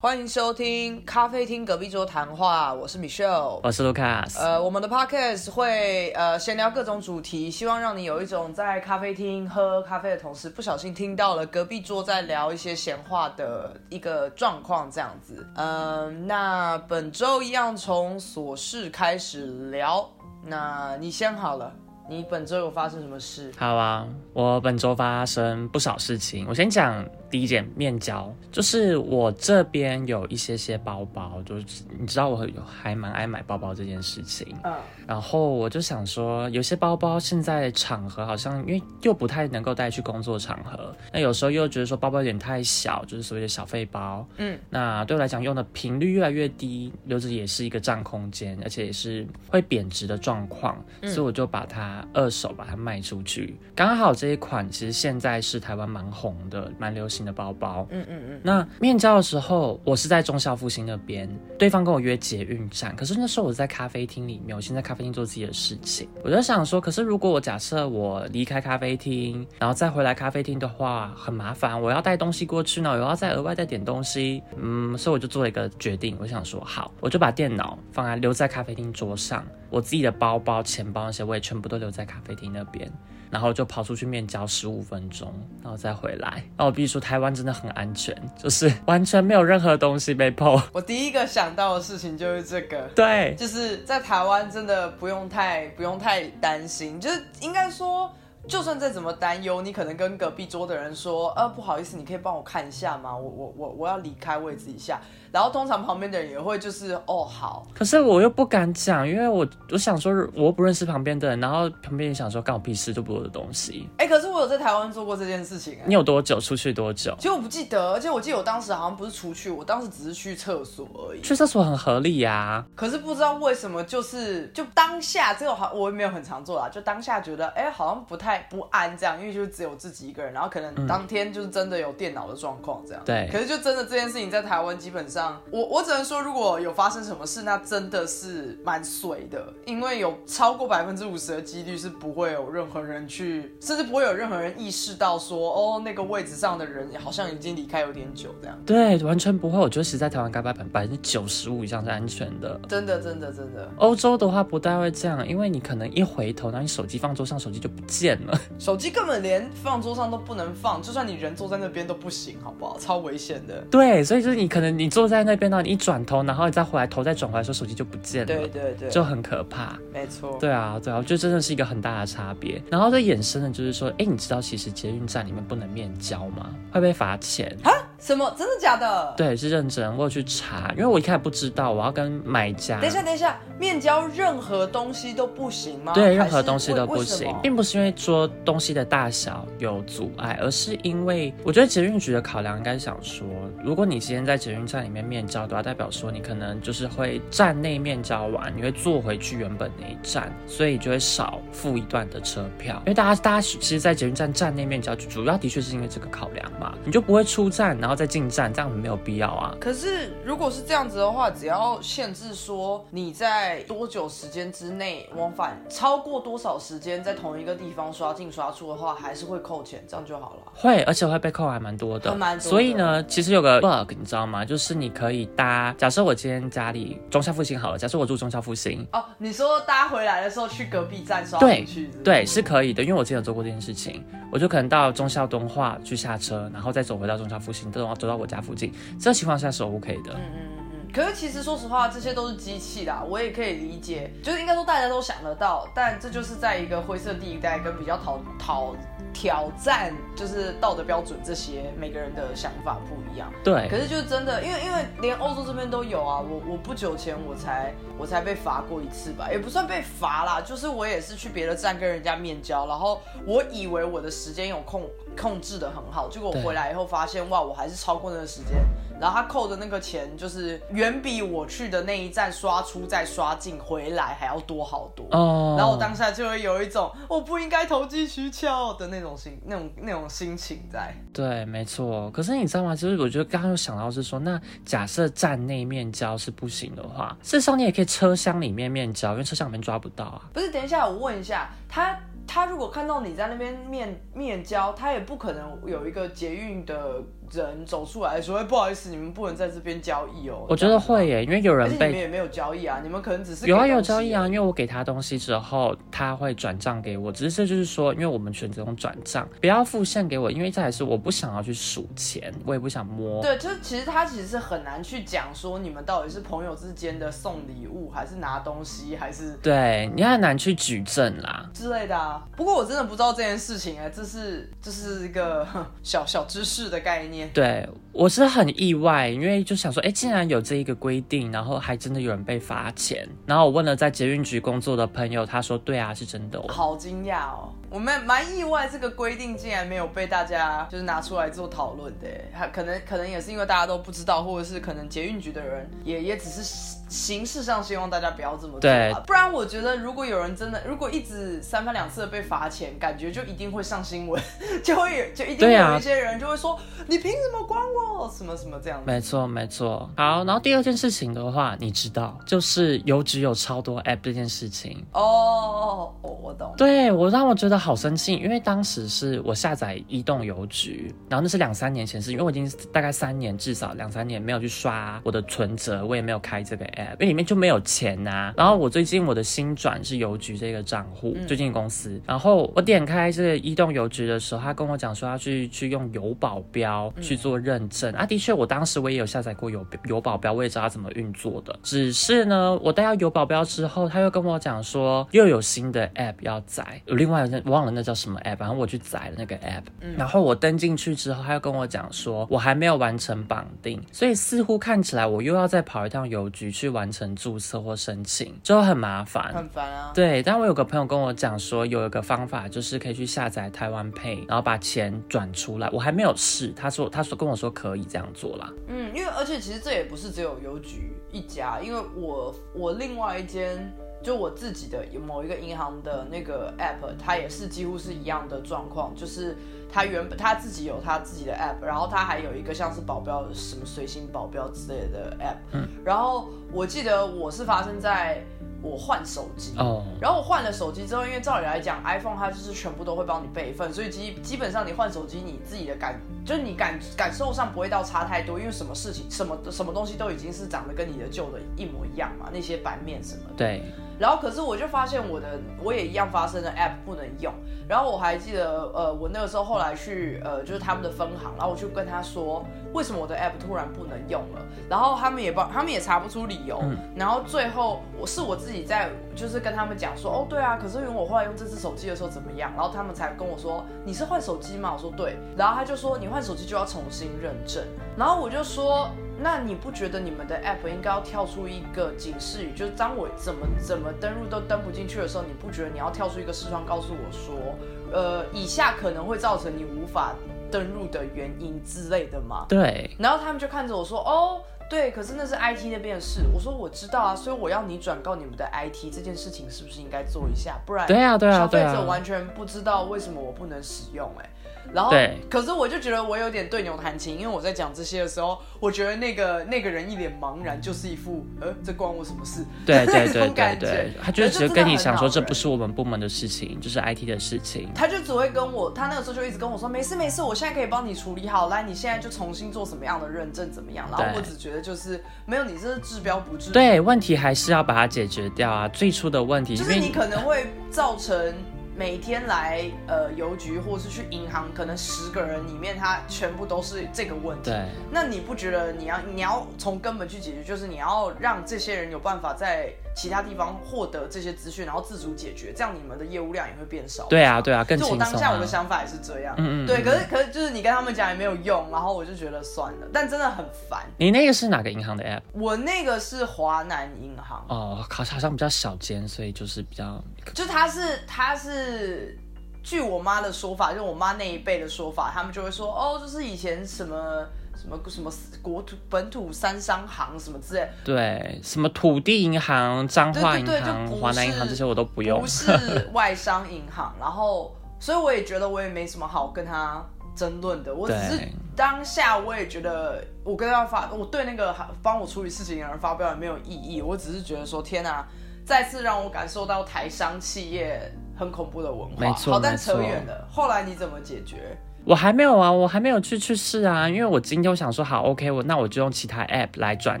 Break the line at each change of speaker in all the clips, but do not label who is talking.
欢迎收听咖啡厅隔壁桌谈话，我是 Michelle，
我是 Lucas。
呃，我们的 podcast 会呃闲聊各种主题，希望让你有一种在咖啡厅喝咖啡的同时，不小心听到了隔壁桌在聊一些闲话的一个状况，这样子。嗯，那本周一样从琐事开始聊，那你先好了。你本周有发生什么事？
好啊，我本周发生不少事情。我先讲第一件面胶，就是我这边有一些些包包，就是你知道我有还蛮爱买包包这件事情。嗯。然后我就想说，有些包包现在场合好像因为又不太能够带去工作场合，那有时候又觉得说包包有点太小，就是所谓的小费包。嗯。那对我来讲用的频率越来越低，留着也是一个占空间，而且也是会贬值的状况，所以我就把它。二手把它卖出去，刚好这一款其实现在是台湾蛮红的、蛮流行的包包。嗯嗯嗯。那面交的时候，我是在中校复兴那边，对方跟我约捷运站，可是那时候我在咖啡厅里面，我先在咖啡厅做自己的事情。我就想说，可是如果我假设我离开咖啡厅，然后再回来咖啡厅的话，很麻烦，我要带东西过去呢，我要再额外再点东西。嗯，所以我就做了一个决定，我想说，好，我就把电脑放在留在咖啡厅桌上。我自己的包包、钱包那些，我也全部都留在咖啡厅那边，然后就跑出去面交十五分钟，然后再回来。那我必须说，台湾真的很安全，就是完全没有任何东西被碰。
我第一个想到的事情就是这个，
对，
就是在台湾真的不用太不用太担心，就是应该说。就算再怎么担忧，你可能跟隔壁桌的人说，呃，不好意思，你可以帮我看一下吗？我我我我要离开位置一下。然后通常旁边的人也会就是，哦，好。
可是我又不敢讲，因为我我想说，我不认识旁边的人，然后旁边也想说，干我屁事，都不我的东西。
哎，可是我有在台湾做过这件事情。
你有多久出去多久？
其实我不记得，而且我记得我当时好像不是出去，我当时只是去厕所而已。
去厕所很合理呀。
可是不知道为什么，就是就当下这个好，我也没有很常做啦，就当下觉得，哎，好像不太不安这样。因为就只有自己一个人，然后可能当天就是真的有电脑的状况这样。
对。
可是就真的这件事情在台湾基本上，我我只能说，如果有发生什么事，那真的是蛮水的，因为有超过百分之五十的几率是不会有任何人去，甚至不会有任何人意识到说，哦，那个位置上的人好像已经离开有点久这样。
对，完全不会。我觉得其实在台湾，该百分百分之九十五以上是安全的。
真的，真的，真的。
欧洲的话不太会这样，因为你可能一回头，然后你手机放桌上，手机就不见了。
手机根本连放桌上都不能放，就算你人坐在那边都不行，好不好？超危险的。
对，所以就是你可能你坐在那边呢，你一转头，然后你再回来，头再转回来，的时候手机就不见了。
对对对，
就很可怕。
没错。
对啊，对啊，我觉得真的是一个很大的差别。然后再衍生的就是说，哎，你知道其实捷运站里面不能面交吗？会被罚钱。
什么？真的假的？
对，是认真。我有去查，因为我一开始不知道，我要跟买家。
等一下，等一下，面交任何东西都不行吗？
对，任何东西都不行，并不是因为说东西的大小有阻碍，而是因为我觉得捷运局的考量应该想说，如果你今天在捷运站里面面交的话，代表说你可能就是会站内面交完，你会坐回去原本那一站，所以就会少付一段的车票。因为大家大家其实，在捷运站站内面交，主要的确是因为这个考量嘛，你就不会出站，然后。再进站，这样没有必要啊。
可是如果是这样子的话，只要限制说你在多久时间之内往返，超过多少时间在同一个地方刷进刷出的话，还是会扣钱，这样就好了。
会，而且会被扣还蛮多的。
蛮多。
所以呢，其实有个 bug，你知道吗？就是你可以搭，假设我今天家里中校复兴好了，假设我住中校复兴。
哦，你说搭回来的时候去隔壁站刷
进
去？
对，是可以的，因为我之前有做过这件事情，我就可能到中校东化去下车，然后再走回到中校复兴。这种走到我家附近，这情况下是 OK 的。嗯嗯
嗯嗯。可是其实说实话，这些都是机器啦，我也可以理解，就是应该说大家都想得到，但这就是在一个灰色地带跟比较讨讨挑战，就是道德标准这些，每个人的想法不一样。
对。
可是就是真的，因为因为连欧洲这边都有啊，我我不久前我才我才被罚过一次吧，也不算被罚啦，就是我也是去别的站跟人家面交，然后我以为我的时间有控控制的很好，结果我回来以后发现，哇，我还是超过那个时间。然后他扣的那个钱，就是远比我去的那一站刷出再刷进回来还要多好多。哦。然后我当下就会有一种我不应该投机取巧的那种心，那种那种心情在。
对，没错。可是你知道吗？就是我觉得刚刚又想到是说，那假设站内面交是不行的话，事实上你也可以车厢里面面交，因为车厢里面抓不到啊。
不是，等一下我问一下他。他如果看到你在那边面面交，他也不可能有一个捷运的人走出来说，哎，不好意思，你们不能在这边交易哦。
我觉得会耶，因为有人被
你们也没有交易啊，你们可能只是
有啊有交易啊，因为我给他东西之后，他会转账给我，只是这就是说，因为我们选择用转账，不要付现给我，因为这还是我不想要去数钱，我也不想摸。
对，就其实他其实是很难去讲说你们到底是朋友之间的送礼物，还是拿东西，还是
对你很难去举证啦
之类的啊。不过我真的不知道这件事情哎，这是这是一个 小小知识的概念。
对，我是很意外，因为就想说，哎，竟然有这一个规定，然后还真的有人被罚钱。然后我问了在捷运局工作的朋友，他说，对啊，是真的。
好惊讶哦，我们蛮意外，这个规定竟然没有被大家就是拿出来做讨论的。还可能可能也是因为大家都不知道，或者是可能捷运局的人也也只是。形式上希望大家不要这么做，不然我觉得如果有人真的如果一直三番两次的被罚钱，感觉就一定会上新闻，就会就一定有一些人就会说你凭什么管我什么什么这样。
没错没错。好，然后第二件事情的话，你知道就是邮局有超多 app 这件事情。
哦，我我懂。
对我让我觉得好生气，因为当时是我下载移动邮局，然后那是两三年前事，因为我已经大概三年至少两三年没有去刷我的存折，我也没有开这个 app，。因为里面就没有钱呐，然后我最近我的新转是邮局这个账户，最近公司，然后我点开这个移动邮局的时候，他跟我讲说要去去用邮保镖去做认证。啊，的确我当时我也有下载过邮邮保镖，我也知道怎么运作的，只是呢，我带到邮保镖之后，他又跟我讲说又有新的 app 要载，有另外那忘了那叫什么 app，反正我去载了那个 app，然后我登进去之后，他又跟我讲说我还没有完成绑定，所以似乎看起来我又要再跑一趟邮局去。完成注册或申请就很麻烦，
很烦啊。
对，但我有个朋友跟我讲说，有一个方法就是可以去下载台湾 Pay，然后把钱转出来。我还没有试，他说他说跟我说可以这样做啦。
嗯，因为而且其实这也不是只有邮局一家，因为我我另外一间。就我自己的某一个银行的那个 app，它也是几乎是一样的状况，就是它原本它自己有它自己的 app，然后它还有一个像是保镖什么随行保镖之类的 app，嗯，然后我记得我是发生在我换手机，哦，然后我换了手机之后，因为照理来讲，iPhone 它就是全部都会帮你备份，所以基基本上你换手机，你自己的感就是你感感受上不会到差太多，因为什么事情什么什么东西都已经是长得跟你的旧的一模一样嘛，那些版面什么的，
对。
然后可是我就发现我的我也一样发生了 app 不能用。然后我还记得，呃，我那个时候后来去，呃，就是他们的分行，然后我就跟他说，为什么我的 app 突然不能用了？然后他们也帮，他们也查不出理由。然后最后我是我自己在，就是跟他们讲说，哦，对啊，可是因为我后来用这只手机的时候怎么样？然后他们才跟我说，你是换手机吗？我说对。然后他就说，你换手机就要重新认证。然后我就说。那你不觉得你们的 app 应该要跳出一个警示语？就是当我怎么怎么登录都登不进去的时候，你不觉得你要跳出一个视窗告诉我说，呃，以下可能会造成你无法登录的原因之类的吗？
对。
然后他们就看着我说，哦，对，可是那是 IT 那边的事。我说我知道啊，所以我要你转告你们的 IT 这件事情是不是应该做一下？不然，
对啊，对啊，
消费者完全不知道为什么我不能使用，哎。然后，可是我就觉得我有点对牛弹琴，因为我在讲这些的时候，我觉得那个那个人一脸茫然，就是一副呃，这关我什么事？
对对 对对对，他就只是跟你想说，这不是我们部门的事情，就是 IT 的事情。
他就只会跟我，他那个时候就一直跟我说，没事没事，我现在可以帮你处理好，来，你现在就重新做什么样的认证怎么样？然后我只觉得就是没有，你这是治标不治。
对，问题还是要把它解决掉啊，最初的问题
就是你可能会造成。每天来呃邮局或是去银行，可能十个人里面他全部都是这个问题。
对，
那你不觉得你要你要从根本去解决，就是你要让这些人有办法在。其他地方获得这些资讯，然后自主解决，这样你们的业务量也会变少。
对啊，对啊，更轻
松。就我当下我的想法也是这样。嗯嗯。对，可是可是就是你跟他们讲也没有用，然后我就觉得算了，但真的很烦。
你那个是哪个银行的 app？
我那个是华南银行。
哦，好像比较小间，所以就是比较。
就他是他是，据我妈的说法，就我妈那一辈的说法，他们就会说，哦，就是以前什么。什么什么国土本土三商行什么之类，
对，什么土地银行、彰化银行、华南银行这些我都不用，
不是外商银行。然后，所以我也觉得我也没什么好跟他争论的。我只是当下我也觉得我跟他发，我对那个帮我处理事情的人发表也没有异议。我只是觉得说，天哪，再次让我感受到台商企业很恐怖的文化。
没错，
好，但扯远了。后来你怎么解决？
我还没有啊，我还没有去去试啊，因为我今天我想说好，OK，我那我就用其他 app 来转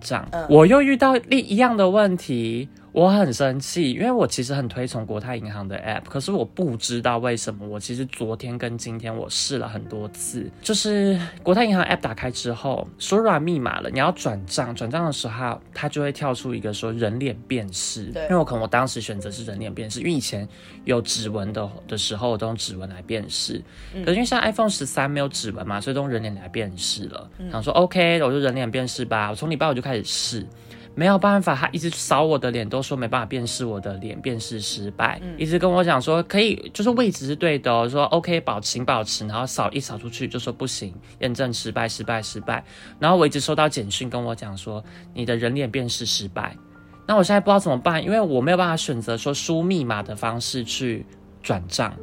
账，
嗯
我又遇到另一样的问题。我很生气，因为我其实很推崇国泰银行的 app，可是我不知道为什么。我其实昨天跟今天我试了很多次，就是国泰银行 app 打开之后，输入完密码了，你要转账，转账的时候它就会跳出一个说人脸辨识。
对
因为我可能我当时选择是人脸辨识，因为以前有指纹的的时候，我都用指纹来辨识。可是因为像 iPhone 十三没有指纹嘛，所以都用人脸来辨识了。想说 OK，我就人脸辨识吧。我从礼拜五就开始试。没有办法，他一直扫我的脸，都说没办法辨识我的脸，辨识失败，一直跟我讲说可以，就是位置是对的、哦，说 OK 保持保持，然后扫一扫出去就说不行，验证失败，失败，失败。然后我一直收到简讯跟我讲说你的人脸辨识失败，那我现在不知道怎么办，因为我没有办法选择说输密码的方式去转账，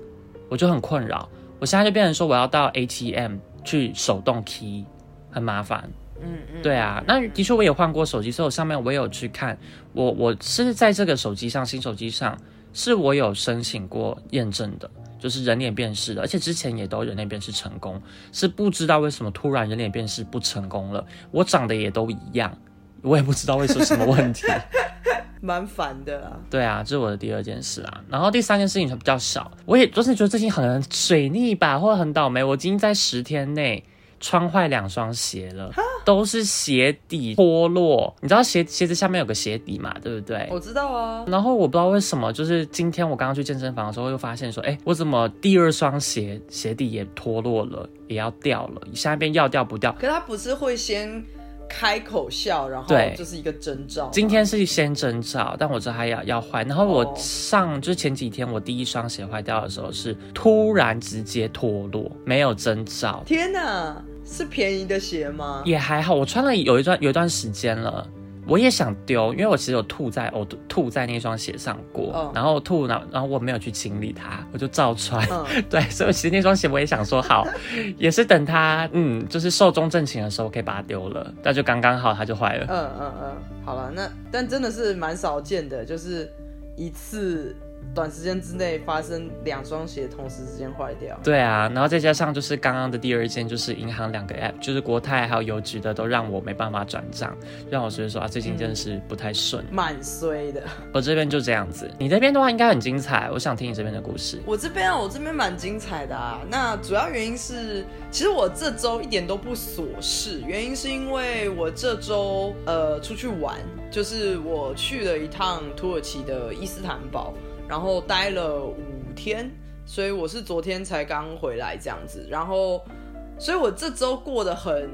我就很困扰。我现在就变成说我要到 ATM 去手动 key，很麻烦。
嗯嗯，
对啊，那的确我也换过手机，所以我上面我也有去看，我我是在这个手机上，新手机上是我有申请过验证的，就是人脸辨识的，而且之前也都人脸辨识成功，是不知道为什么突然人脸辨识不成功了，我长得也都一样，我也不知道会是什么问题。
蛮烦的啦。
对啊，这是我的第二件事啊。然后第三件事情就比较少，我也就是觉得最近可能水逆吧，或者很倒霉，我今天在十天内穿坏两双鞋了，都是鞋底脱落。你知道鞋鞋子下面有个鞋底嘛，对不对？
我知道啊，
然后我不知道为什么，就是今天我刚刚去健身房的时候，又发现说，哎，我怎么第二双鞋鞋底也脱落了，也要掉了，下边要掉不掉？
可他不是会先开口笑，然后
对
就是一个征兆。
今天是先征兆，但我知道还要要坏。然后我
哦
上、就是前几天我第一双鞋坏掉的时候是突然直接脱落，没有征兆，
天哪，是便宜的鞋吗？
也还好。我穿了有一段有一段时间了。我也想丢，因为我其实有吐在呕吐在那双鞋上过，
嗯
然后吐，然后然后我没有去清理它，我就照穿。
嗯，
对，所以其实那双鞋我也想说好，也是等它嗯，就是寿终正寝的时候可以把它丢了，那就刚刚好它就坏了。
嗯嗯嗯，好了，那但真的是蛮少见的，就是一次短时间之内发生两双鞋同时之间坏掉。
对啊，然后再加上就是刚刚的第二件，就是银行两个 app，就是国泰还有邮局的，都让我没办法转账，让我觉得说啊，最近真的是不太顺。
蛮衰的，
我这边就这样子，你那边的话应该很精彩，我想听你这边的故事。
我这边啊，我这边蛮精彩的啊。那主要原因是，其实我这周一点都不琐事，原因是因为我这周呃出去玩，就是我去了一趟土耳其的伊斯坦堡，然后待了五天，所以我是昨天才刚回来这样子，然后，所以我这周过得很。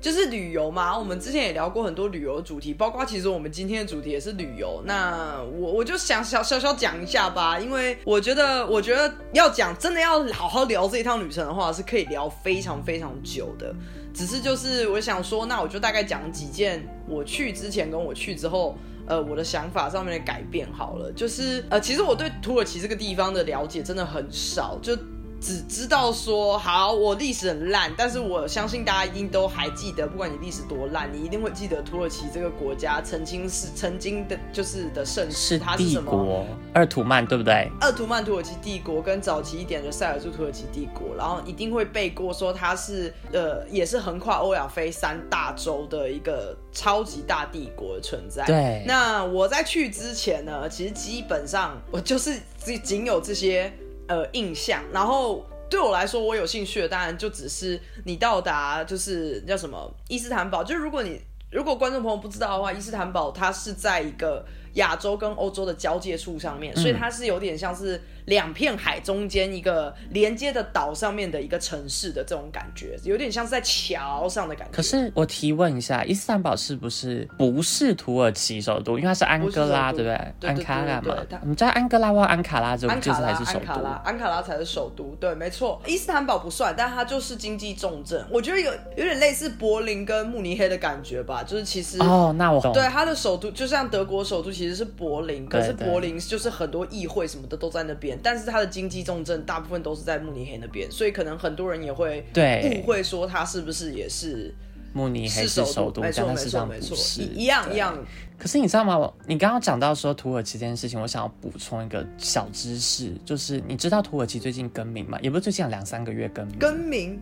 就是旅游嘛，我们之前也聊过很多旅游主题，包括其实我们今天的主题也是旅游。那我我就想小小小讲一下吧，因为我觉得我觉得要讲真的要好好聊这一趟旅程的话，是可以聊非常非常久的。只是就是我想说，那我就大概讲几件我去之前跟我去之后。呃，我的想法上面的改变好了，就是呃，其实我对土耳其这个地方的了解真的很少，就只知道说，好，我历史很烂，但是我相信大家一定都还记得，不管你历史多烂，你一定会记得土耳其这个国家曾经是曾经的，就是的盛世，它是什么？
国鄂图曼，对不对？
二土曼土耳其帝国跟早期一点的塞尔柱土耳其帝国，然后一定会背过说它是呃也是横跨欧亚非三大洲的一个超级大帝国的存在。
对
那我在去之前呢，其实基本上我就是只仅有这些呃印象，然后。对我来说，我有兴趣的当然就只是你到达就是叫什么伊斯坦堡，就是如果你如果观众朋友不知道的话，伊斯坦堡它是在一个亚洲跟欧洲的交界处上面，所以它是有点像是两片海中间一个连接的岛上面的一个城市的这种感觉，有点像是在桥上的感觉。
可是我提问一下，伊斯坦堡是不是不是土耳其首都？因为它是安哥拉，对不对？安卡拉嘛
对。
我们在安哥拉或安卡拉这这
安卡拉，
才是首都。
安卡拉，安卡拉才是首都。对，没错，伊斯坦堡不算，但它就是经济重镇。我觉得有有点类似柏林跟慕尼黑的感觉吧，就是其实。
哦，那我懂。
对，它的首都就像德国首都其实是柏林，可是柏林就是很多议会什么的都在那边，但是它的经济重镇大部分都是在慕尼黑那边，所以可能很多人也会
对
误会说它是不是也是
慕尼黑
是
是首都，
没错没
但事实上
错没错，
不是
一一样一样。
可是你知道吗？你刚刚讲到说土耳其这件事情，我想要补充一个小知识，就是你知道土耳其最近更名吗？也不是最近啊两三个月更名，
更名，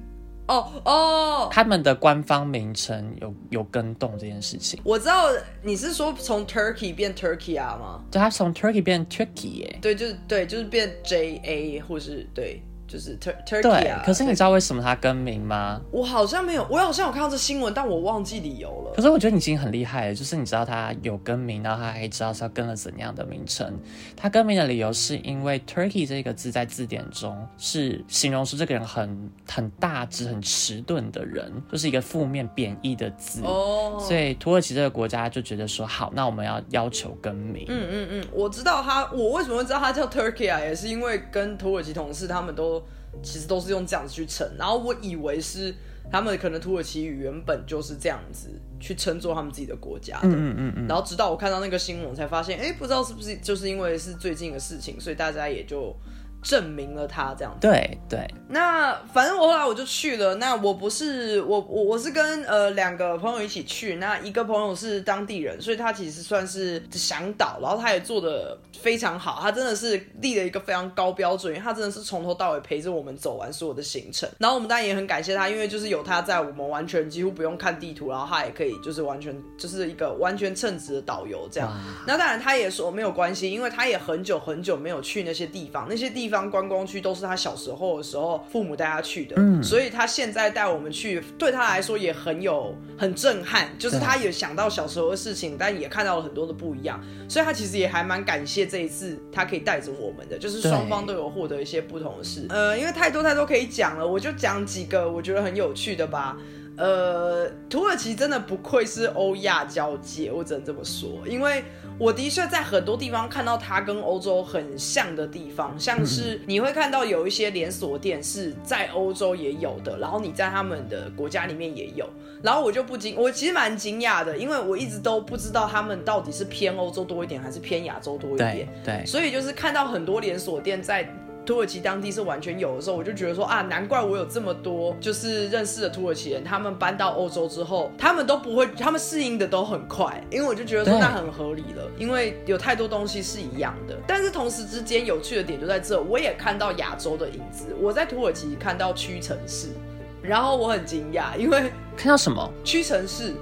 哦哦，
他们的官方名称有有更动这件事情。
我知道你是说从 Turkey 变 Turkey 啊吗？
对它从 Turkey 变 Turkey 耶、
对，就是对，就是变 J A 或是对，就是 Tur Turkey
对
啊。，
可是你知道为什么它更名吗？
我好像没有，我好像有看到这新闻，但我忘记理由了。
可是我觉得你已经很厉害了，就是你知道它有更名，然后它还知道是要更了怎样的名称。它更名的理由是因为 Turkey 这个字在字典中是形容出这个人很很大只、很迟钝的人，就是一个负面贬义的字。
哦，
所以土耳其这个国家就觉得说，好，那我们要要求更名。
嗯嗯嗯，我知道他，我为什么会知道他叫 Turkey 啊，也是因为跟土耳其同事他们都其实都是用这样子去称，然后我以为是他们可能土耳其语原本就是这样子去称作他们自己的国家的。
嗯嗯嗯嗯，
然后直到我看到那个新闻，才发现，哎，不知道是不是就是因为是最近的事情，所以大家也就证明了他这样子。
对对，
那反正我后来我就去了。那我不是我我我是跟呃两个朋友一起去。那一个朋友是当地人，所以他其实算是向导，然后他也做的非常好。他真的是立了一个非常高标准，因为他真的是从头到尾陪着我们走完所有的行程。然后我们当然也很感谢他，因为就是有他在，我们完全几乎不用看地图，然后他也可以就是完全就是一个完全称职的导游这样。那当然他也说没有关系，因为他也很久很久没有去那些地方，那些地方观光区都是他小时候的时候父母带他去的，
嗯
所以他现在带我们去，对他来说也很有很震撼，就是他也想到小时候的事情，但也看到了很多的不一样，所以他其实也还蛮感谢这一次他可以带着我们的，就是双方都有获得一些不同的事。呃，因为太多太多可以讲了，我就讲几个我觉得很有趣的吧。呃，土耳其真的不愧是欧亚交界，我只能这么说，因为我的确在很多地方看到它跟欧洲很像的地方，像是你会看到有一些连锁店是在欧洲也有的，然后你在他们的国家里面也有，然后我就不惊，我其实蛮惊讶的，因为我一直都不知道他们到底是偏欧洲多一点还是偏亚洲多一点。
对，对，
所以就是看到很多连锁店在土耳其当地是完全有的时候，我就觉得说啊，难怪我有这么多就是认识的土耳其人，他们搬到欧洲之后，他们都不会，他们适应的都很快，因为我就觉得说
对
那很合理了，因为有太多东西是一样的。但是同时之间有趣的点就在这，我也看到亚洲的影子，我在土耳其看到屈臣氏。然后我很惊讶，因为
看到什么？
屈臣氏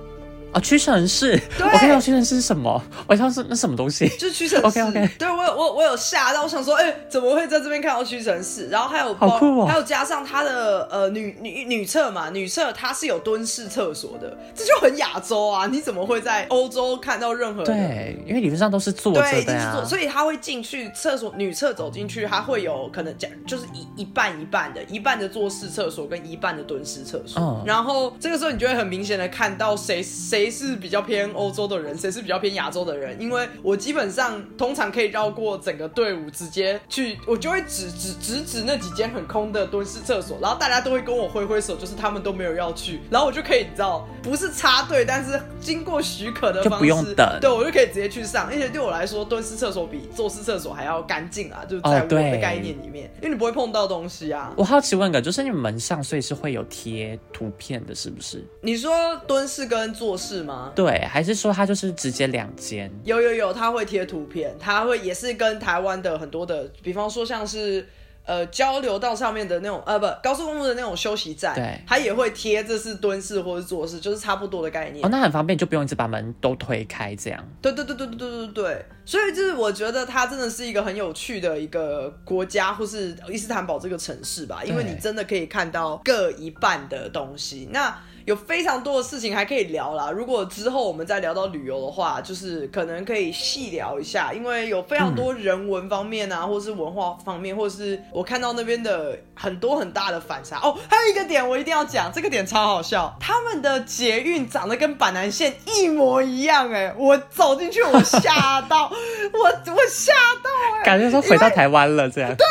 哦，屈臣氏，
对
我看到屈臣氏是什么？我想是那什么东西？
就是屈臣 氏
OK，OK
对我有我我有吓到，我想说，哎、怎么会在这边看到屈臣氏？然后还有包
好酷哦
还有加上它的呃女女女厕嘛，女厕它是有蹲式厕所的，这就很亚洲啊！你怎么会在欧洲看到任何？
对，因为理论上都是坐的呀
一定是做，。所以他会进去厕所，女厕走进去，他会有可能讲就是一一半一半的，一半的坐式厕所跟一半的蹲式厕所。
嗯
然后这个时候你就会很明显的看到谁谁是比较偏欧洲的人，谁是比较偏亚洲的人，因为我基本上通常可以绕过整个队伍，直接去，我就会指指指指那几间很空的蹲式厕所，然后大家都会跟我挥挥手，就是他们都没有要去，然后我就可以你知道，不是插队，但是经过许可的
就
方式，
不用等。
对我就可以直接去上，而且对我来说，蹲式厕所比坐式厕所还要干净啊，就是在我的概念里面，因为你不会碰到东西啊。
我好奇问个，就是你们门上所以是会有贴图片的，是不是？
你说蹲式跟坐式吗？
对，还是说它就是直接两间？
有有有，它会贴图片，它会也是跟台湾的很多的，比方说像是呃交流道上面的那种呃不高速公路的那种休息站，
对
它也会贴这是蹲式或者坐式，就是差不多的概念。
哦，那很方便，就不用一直把门都推开这样。
对对对对对对对对，所以就是我觉得它真的是一个很有趣的一个国家，或是伊斯坦堡这个城市吧，因为你真的可以看到各一半的东西。那有非常多的事情还可以聊啦。如果之后我们再聊到旅游的话，就是可能可以细聊一下，因为有非常多人文方面啊，或是文化方面，或是我看到那边的很多很大的反差。哦，还有一个点我一定要讲，这个点超好笑，他们的捷运长得跟板南线一模一样，哎，我走进去我吓到，我我吓到哎、
感觉说回到台湾了这样。
对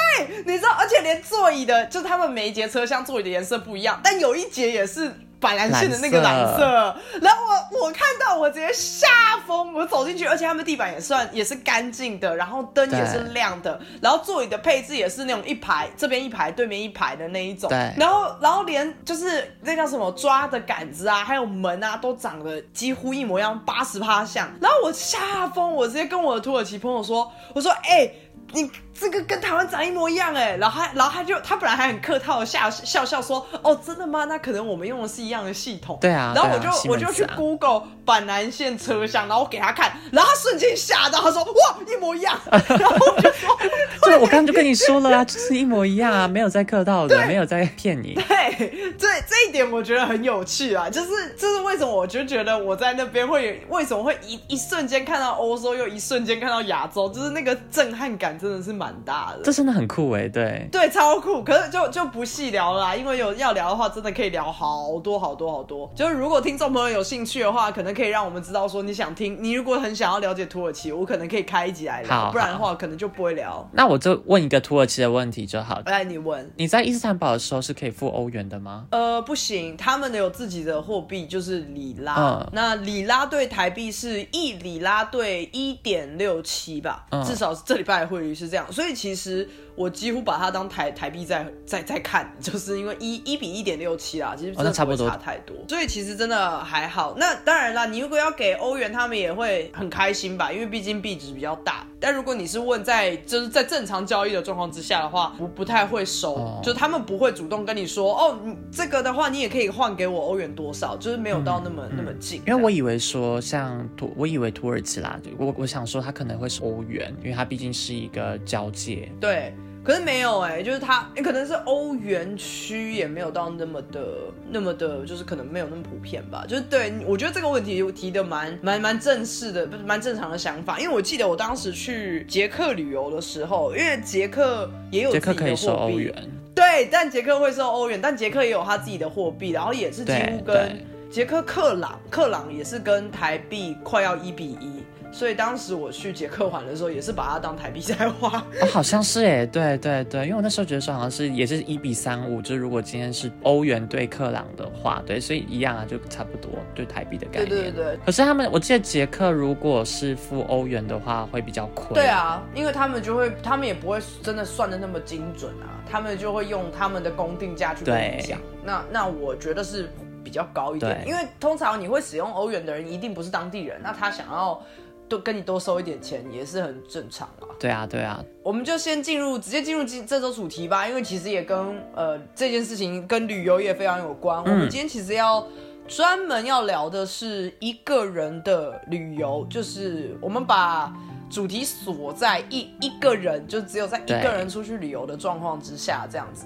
你知道，而且连座椅的，就是他们每一节车厢座椅的颜色不一样，但有一节也是板蓝线的那个蓝色，然后我我看到我直接吓疯，我走进去，而且他们地板也算也是干净的，然后灯也是亮的，然后座椅的配置也是那种一排这边一排对面一排的那一种，
对，
然后然后连就是那叫什么抓的杆子啊，还有门啊，都长得几乎一模一样，八十趴像，然后我吓疯，我直接跟我的土耳其朋友说，我说哎。你这个跟台湾长一模一样哎，然后他，然后他就他本来还很客套的笑笑笑说，哦，真的吗？那可能我们用的是一样的系统。
对啊。
然后我就我就去 Google 板南线车厢，然后我给他看，然后他瞬间吓到，他说哇，一模一样。然后我就说，
对，我刚刚就跟你说了啊，就是一模一样啊，没有在客套的，没有在骗你。
对，这这一点我觉得很有趣啊，就是就是为什么我就觉得我在那边会为什么会一一瞬间看到欧洲，又一瞬间看到亚洲，就是那个震撼感。真的是蛮大的，
这真的很酷哎，对
对，超酷。可是就就不细聊了，因为有要聊的话，真的可以聊好多好多好多。就是如果听众朋友有兴趣的话，可能可以让我们知道说你想听。你如果很想要了解土耳其，我可能可以开一集来聊，不然的话可能就不会聊。
那我就问一个土耳其的问题就好。
来，你问，
你在伊斯坦堡的时候是可以付欧元的吗？
呃，不行，他们有自己的货币，就是里拉。嗯那里拉对台币是一里拉对一点六七吧，至少是这礼拜的汇率。是这样，所以其实我几乎把它当台台币在在在看，就是因为一一比一点六七啦，其实真的差不多差太多，所以其实真的还好。那当然啦，你如果要给欧元，他们也会很开心吧，因为毕竟币值比较大。但如果你是问在就是在正常交易的状况之下的话，不不太会收，就他们不会主动跟你说哦，这个的话你也可以换给我欧元多少，就是没有到那么那么近。
因为我以为说像土，我以为土耳其啦，我我想说他可能会是欧元，因为它毕竟是一个交界。
对。可是没有哎，就是它，你可能是欧元区也没有到那么的、那么的，就是可能没有那么普遍吧。就是对我觉得这个问题提的蛮、蛮、蛮正式的，不是蛮正常的想法。因为我记得我当时去捷克旅游的时候，因为捷克也有
捷克可以收欧元，
对，但捷克会收欧元，但捷克也有他自己的货币，然后也是几乎跟捷克克朗、克朗也是跟台币快要一比一。所以当时我去捷克玩的时候，也是把它当台币在花。
哦好像是哎，对对对，因为我那时候觉得说好像是也是一比三五，就是如果今天是欧元对克朗的话，对，所以一样啊，就差不多对台币的概念。
对对对。
可是他们，我记得捷克如果是付欧元的话，会比较亏。
对啊，因为他们就会，他们也不会真的算的那么精准啊，他们就会用他们的公定价去跟你讲。那那我觉得是比较高一点，因为通常你会使用欧元的人一定不是当地人，那他想要。多跟你多收一点钱也是很正常啊。
对啊，对啊。
我们就先进入，直接进入今这周主题吧，因为其实也跟呃这件事情跟旅游也非常有关。我们今天其实要专门要聊的是一个人的旅游，就是我们把主题锁在一一个人，就只有在一个人出去旅游的状况之下这样子。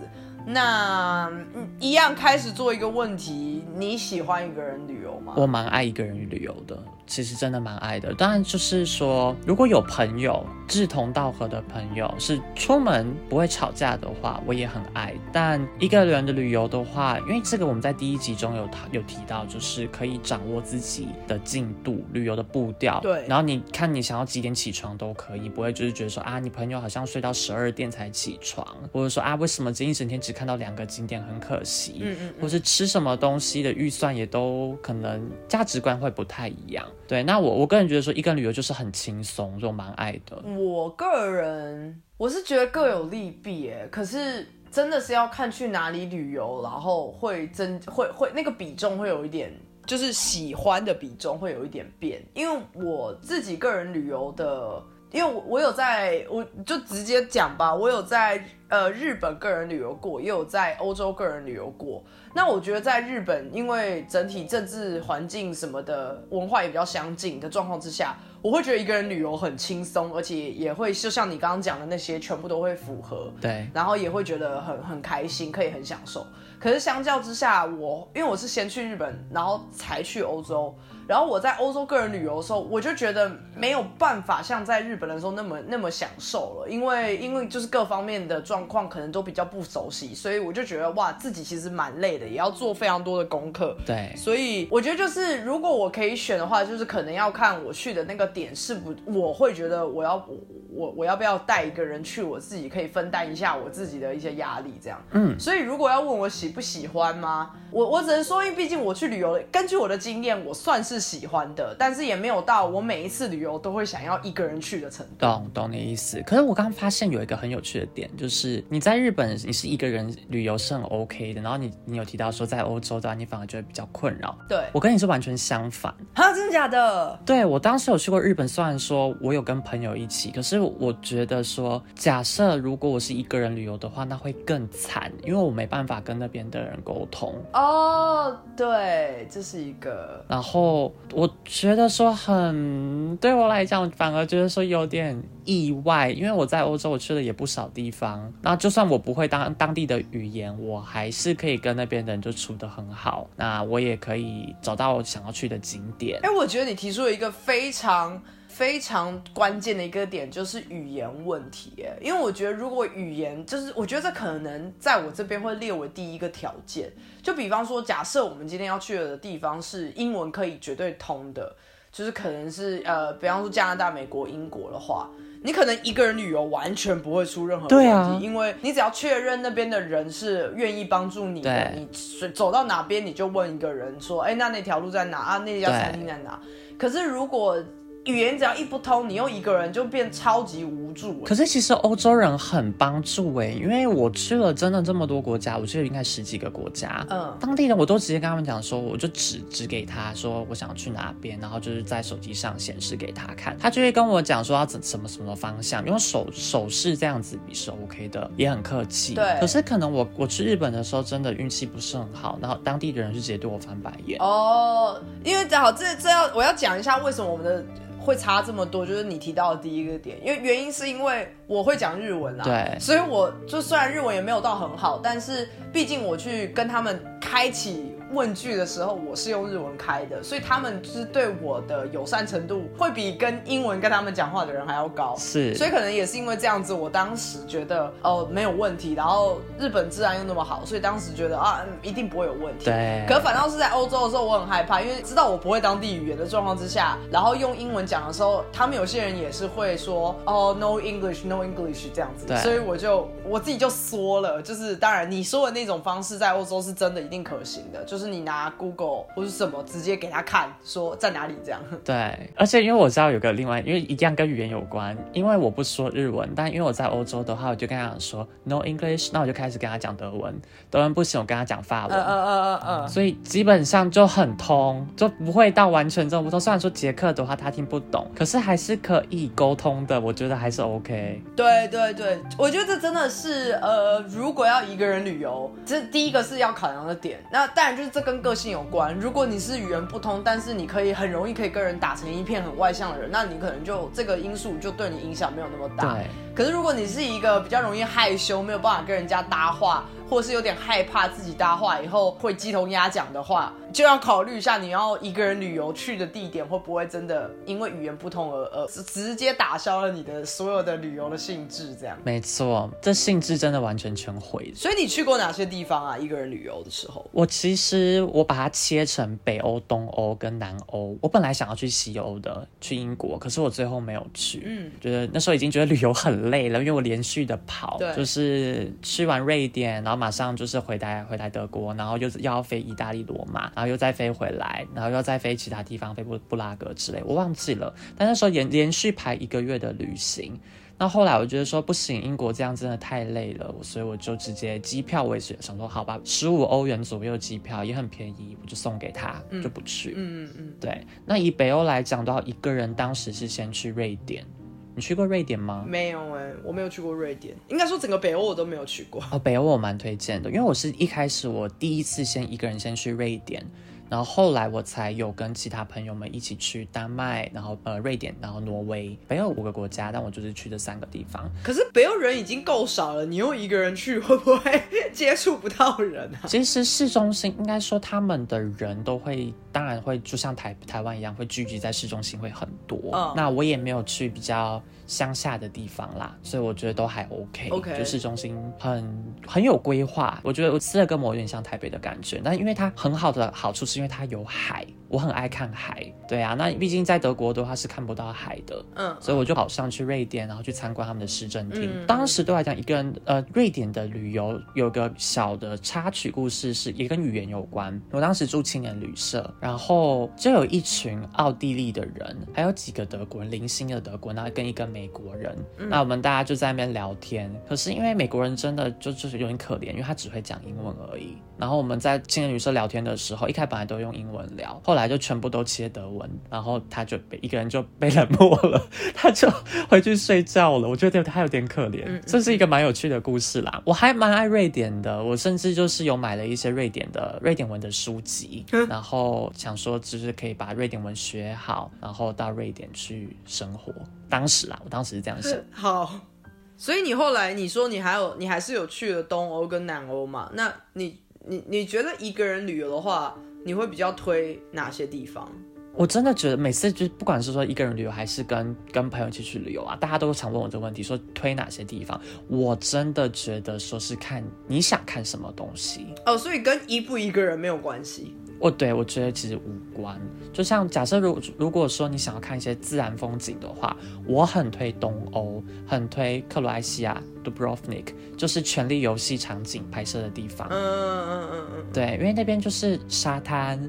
那一样开始做一个问题，你喜欢一个人旅游吗？
我蛮爱一个人旅游的。其实真的蛮爱的，当然就是说，如果有朋友志同道合的朋友，是出门不会吵架的话，我也很爱。但一个人的旅游的话，因为这个我们在第一集中有有提到，就是可以掌握自己的进度、旅游的步调。
对。
然后你看你想要几点起床都可以，不会就是觉得说啊，你朋友好像睡到十二点才起床，或者说啊，为什么这一整天只看到两个景点很可惜？嗯嗯。或是吃什么东西的预算也都可能价值观会不太一样。对，那我我个人觉得说，一个人旅游就是很轻松，就蛮爱的。
我个人我是觉得各有利弊，哎，可是真的是要看去哪里旅游，然后会增会会那个比重会有一点，就是喜欢的比重会有一点变。因为我自己个人旅游的，因为我我有在，我就直接讲吧，我有在呃日本个人旅游过，也有在欧洲个人旅游过。那我觉得在日本，因为整体政治环境什么的文化也比较相近的状况之下，我会觉得一个人旅游很轻松，而且也会就像你刚刚讲的那些，全部都会符合。
对，
然后也会觉得很很开心，可以很享受。可是相较之下，我因为我是先去日本，然后才去欧洲。然后我在欧洲个人旅游的时候，我就觉得没有办法像在日本的时候那么那么享受了，因为因为就是各方面的状况可能都比较不熟悉，所以我就觉得哇，自己其实蛮累的，也要做非常多的功课。
对，
所以我觉得就是如果我可以选的话，就是可能要看我去的那个点是不，我会觉得我要我我要不要带一个人去，我自己可以分担一下我自己的一些压力，这样。
嗯，
所以如果要问我喜不喜欢吗？我我只能说，因为毕竟我去旅游，根据我的经验，我算是喜欢的，但是也没有到我每一次旅游都会想要一个人去的程度。
懂懂你意思。可是我刚刚发现有一个很有趣的点，就是你在日本你是一个人旅游是很 OK 的，然后你你有提到说在欧洲的话，你反而觉得比较困扰。
对，
我跟你是完全相反。
啊，真的假的？
对我当时有去过日本，虽然说我有跟朋友一起，可是我觉得说，假设如果我是一个人旅游的话，那会更惨，因为我没办法跟那边的人沟通。
哦，对，这是一个。
然后我觉得说很对我来讲，反而觉得说有点意外，因为我在欧洲我去了也不少地方，那就算我不会当当地的语言，我还是可以跟那边的人就处得很好，那我也可以找到我想要去的景点。
哎，我觉得你提出了一个非常非常关键的一个点，就是语言问题。哎，因为我觉得如果语言，就是我觉得这可能在我这边会列为第一个条件。就比方说，假设我们今天要去的地方是英文可以绝对通的，就是可能是呃，比方说加拿大、美国、英国的话，你可能一个人旅游完全不会出任何问题，
啊
因为你只要确认那边的人是愿意帮助你的，你走到哪边你就问一个人说，哎，那那条路在哪啊？那家餐厅在哪？可是如果语言只要一不通，你又一个人就变超级无助。
可是其实欧洲人很帮助哎，因为我去了真的这么多国家，我去了应该十几个国家，
嗯
当地人我都直接跟他们讲说，我就指指给他说我想要去哪边，然后就是在手机上显示给他看，他就会跟我讲说要怎什么什么方向，用手手势这样子比是 OK 的，也很客气。
对
可是可能我我去日本的时候真的运气不是很好，然后当地的人就直接对我翻白眼。
哦，因为正好这这要我要讲一下为什么我们的会差这么多，就是你提到的第一个点，因为原因是因为我会讲日文啦，
对
所以我就虽然日文也没有到很好，但是毕竟我去跟他们开启问句的时候，我是用日文开的，所以他们就是对我的友善程度会比跟英文跟他们讲话的人还要高。
是，
所以可能也是因为这样子，我当时觉得哦没有问题，然后日本治安又那么好，所以当时觉得啊嗯一定不会有问题。
对，
可反倒是在欧洲的时候，我很害怕，因为知道我不会当地语言的状况之下，然后用英文讲的时候，他们有些人也是会说哦 no English no English 这样子
对，
所以我就我自己就缩了。就是当然你说的那种方式在欧洲是真的一定可行的，就是你拿 Google 或是什么直接给他看说在哪里这样。
对，而且因为我知道有个另外，因为一样跟语言有关，因为我不说日文，但因为我在欧洲的话，我就跟他讲说 no English，那我就开始跟他讲德文，德文不行，我跟他讲法文。
嗯嗯嗯嗯嗯。
所以基本上就很通，就不会到完全这种不通。虽然说捷克的话他听不懂，可是还是可以沟通的，我觉得还是 OK。
对对对，我觉得这真的是呃，如果要一个人旅游，这第一个是要考量的点。那当然就是这跟个性有关。如果你是语言不通，但是你可以很容易可以跟人打成一片，很外向的人，那你可能就这个因素就对你影响没有那么大。
对，
可是如果你是一个比较容易害羞，没有办法跟人家搭话，或是有点害怕自己搭话以后会鸡同鸭讲的话，就要考虑一下你要一个人旅游去的地点会不会真的因为语言不通而而直直接打消了你的所有的旅游的兴致，这样。
没错，这兴致真的完全全毁。
所以你去过哪些地方啊？一个人旅游的时候？
我其实我把它切成北欧、东欧跟南欧。我本来想要去西欧的，去英国，可是我最后没有去。
嗯，
觉得那时候已经觉得旅游很累了，因为我连续的跑
对，
就是去完瑞典，然后马上就是回来回来德国，然后又又要飞意大利罗马，然后又再飞回来，然后又再飞其他地方，飞布布拉格之类，我忘记了。但那时候连连续排一个月的旅行。那后来我觉得说不行，英国这样真的太累了，所以我就直接机票我也是想说好吧，十五欧元左右机票也很便宜，我就送给他，就不去。
嗯嗯嗯，
对，那以北欧来讲的话，一个人当时是先去瑞典。你去过瑞典吗？
没有哎、我没有去过瑞典，应该说整个北欧我都没有去过。
哦，北欧我蛮推荐的，因为我是一开始我第一次先一个人先去瑞典，然后后来我才有跟其他朋友们一起去丹麦，然后呃瑞典，然后挪威，北欧五个国家，但我就是去这三个地方。
可是北欧人已经够少了，你又一个人去，会不会 接触不到人啊？
其实市中心应该说他们的人都会，当然会就像台台湾一样，会聚集在市中心会很多。
嗯
那我也没有去比较乡下的地方啦，所以我觉得都还 OK。
OK
就市中心很很有规划，我觉得我斯德哥尔摩有点像台北的感觉，但因为它很好的好处是是因为它有海，我很爱看海。对啊，那毕竟在德国的话是看不到海的，
嗯，
所以我就跑上去瑞典，然后去参观他们的市政厅。
嗯
当时对我来讲，一个人呃，瑞典的旅游有个小的插曲故事是，也跟语言有关。我当时住青年旅社，然后就有一群奥地利的人，还有几个德国人，零星的德国人，然后跟一个美国人。那我们大家就在那边聊天。可是因为美国人真的就就是有点可怜，因为他只会讲英文而已。然后我们在青年旅社聊天的时候，一开始本来都用英文聊，后来就全部都切德文，然后他就被一个人就被冷漠了，他就回去睡觉了。我觉得他有点可怜，这是一个蛮有趣的故事啦。我还蛮爱瑞典的，我甚至就是有买了一些瑞典的瑞典文的书籍，然后想说就是可以把瑞典文学好，然后到瑞典去生活。当时啦，我当时是这样想。
好。所以你后来你说你还有你还是有去了东欧跟南欧嘛？那你你你觉得一个人旅游的话，你会比较推哪些地方？
我真的觉得每次就不管是说一个人旅游还是跟跟朋友一起去旅游啊，大家都常问我这个问题，说推哪些地方？我真的觉得说是看你想看什么东西。
哦，所以跟一不一个人没有关系。
哦，对，我觉得其实无关。就像假设如如果说你想要看一些自然风景的话，我很推东欧，很推克罗埃西亚 Dubrovnik，就是《权力游戏》场景拍摄的地方。
嗯嗯嗯嗯
对，因为那边就是沙滩，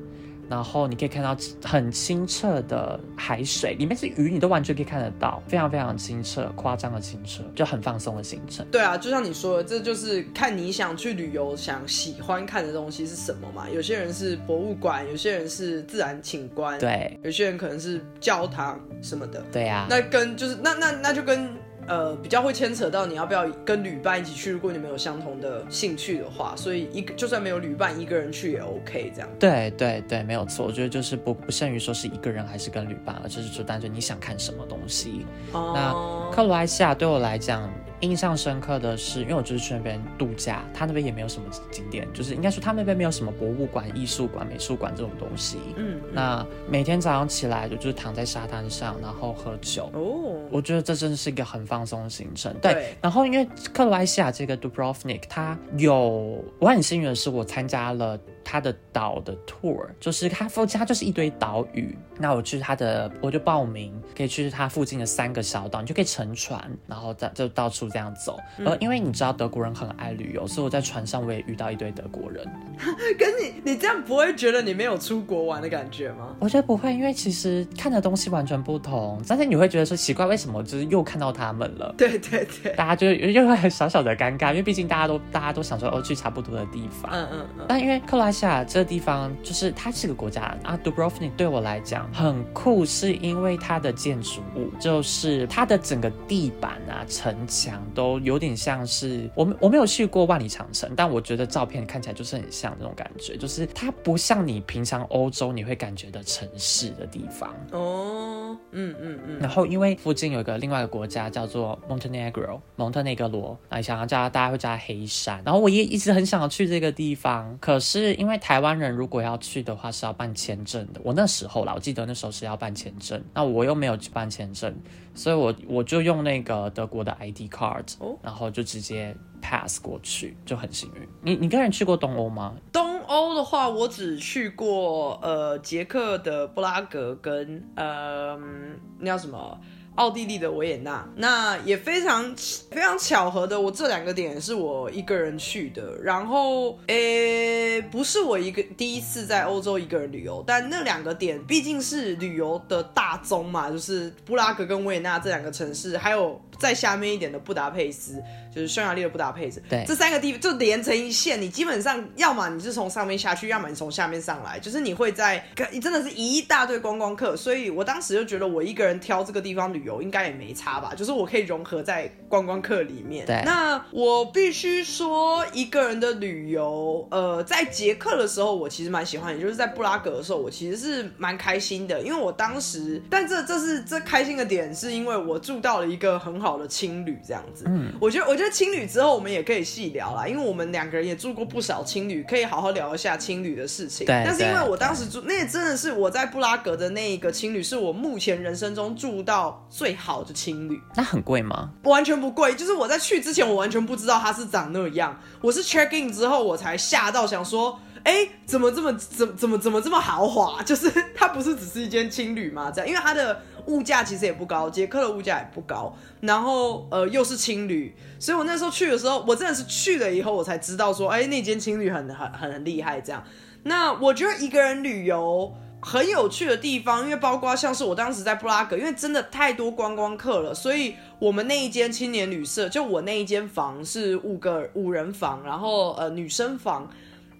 然后你可以看到很清澈的海水，里面是鱼，你都完全可以看得到，非常非常清澈，夸张的清澈，就很放松的行程。
对啊，就像你说的，这就是看你想去旅游、想喜欢看的东西是什么嘛。有些人是博物馆，有些人是自然景观，，
对
有些人可能是教堂什么的。
对啊、
那跟就是那那那就跟呃比较会牵扯到你要不要跟旅伴一起去，如果你们有相同的兴趣的话，所以一个就算没有旅伴，一个人去也 OK 这样。
对对对，没有错。我觉得就是不不限于说是一个人还是跟旅伴，而就是说单纯你想看什么东西。那
哦，
克罗埃西亚对我来讲印象深刻的是，因为我就是去那边度假，他那边也没有什么景点，就是应该说他那边没有什么博物馆、艺术馆、美术馆这种东西。
嗯，
那每天早上起来就就是躺在沙滩上，然后喝酒。
哦，
我觉得这真的是一个很放松的行程。对，
对
然后因为克罗埃西亚这个 Dubrovnik，它有我很幸运的是，我参加了它的岛的 tour，就是它附近它就是一堆岛屿。那我去它的，我就报名，可以去它附近的三个小岛，你就可以乘船，然后在就到处这样走。呃，因为你知道德国人很爱旅游，所以我在船上我也遇到一堆德国人。
跟你你这样不会觉得你没有出国玩的感觉吗？
我觉得不会，因为其实看的东西完全不同，但是你会觉得说奇怪，为什么就是又看到他们了？
对对对，
大家就 又会很小小的尴尬，因为毕竟大家都大家都想说哦去差不多的地方。
嗯嗯嗯，
但因为克罗埃西亚这个地方，就是它是个国家啊，Dubrovnik 对我来讲很酷，是因为它的建筑物，就是它的整个地板啊、城墙都有点像是我们我没有去过万里长城，但我觉得照片看起来就是很像那种感觉，就是它不像你平常欧洲你会感觉的城市的地方。
哦，嗯嗯嗯，
然后因为附近有一个另外一个国家叫做 Montenegro，蒙特内哥罗，啊，想要叫大家会叫它黑山。然后我也一直很想要去这个地方，可是因为台湾人如果要去的话是要办签证的，我那时候啦，我记得那时候是要办签证，那我又没有去办签证，所以我我就用那个德国的 ID card，、
哦
然后就直接 pass 过去，就很幸运。你你个人去过东欧吗？
东欧的话，我只去过呃捷克的布拉格跟呃嗯那叫什么奥地利的维也纳。那也非常非常巧合的，我这两个点是我一个人去的。然后诶，不是我一个第一次在欧洲一个人旅游，但那两个点毕竟是旅游的大宗嘛，就是布拉格跟维也纳这两个城市，还有在下面一点的布达佩斯，就是匈牙利的布达佩斯。
对。
这三个地方就连成一线，你基本上要么你是从上面下去，要么你从下面上来，就是你会在真的是一大堆观光客，所以我当时就觉得我一个人挑这个地方旅游应该也没差吧，就是我可以融合在观光客里面。
对。
那我必须说一个人的旅游，呃，在捷克的时候我其实蛮喜欢，也就是在布拉格的时候我其实是蛮开心的，因为我当时，但这这是这开心的点是因为我住到了一个很好的青旅这样子，
嗯，
我觉得，我觉得青旅之后我们也可以细聊啦，因为我们两个人也住过不少青旅，可以好好聊一下青旅的事情。
对
但是因为我当时住，那也真的是我在布拉格的那一个青旅，是我目前人生中住到最好的青旅，
那很贵吗？
完全不贵。就是我在去之前，我完全不知道它是长那样。我是 check in 之后，我才吓到，想说。哎，怎么这么怎怎么怎么这么豪华？就是它不是只是一间青旅吗？这样，因为它的物价其实也不高，捷克的物价也不高，然后呃又是青旅，所以我那时候去的时候，我真的是去了以后我才知道说，哎，那间青旅很很很很厉害。这样，那我觉得一个人旅游。很有趣的地方，因为包括像是我当时在布拉格，因为真的太多观光客了，所以我们那一间青年旅社，就我那一间房是五个五人房，然后呃女生房，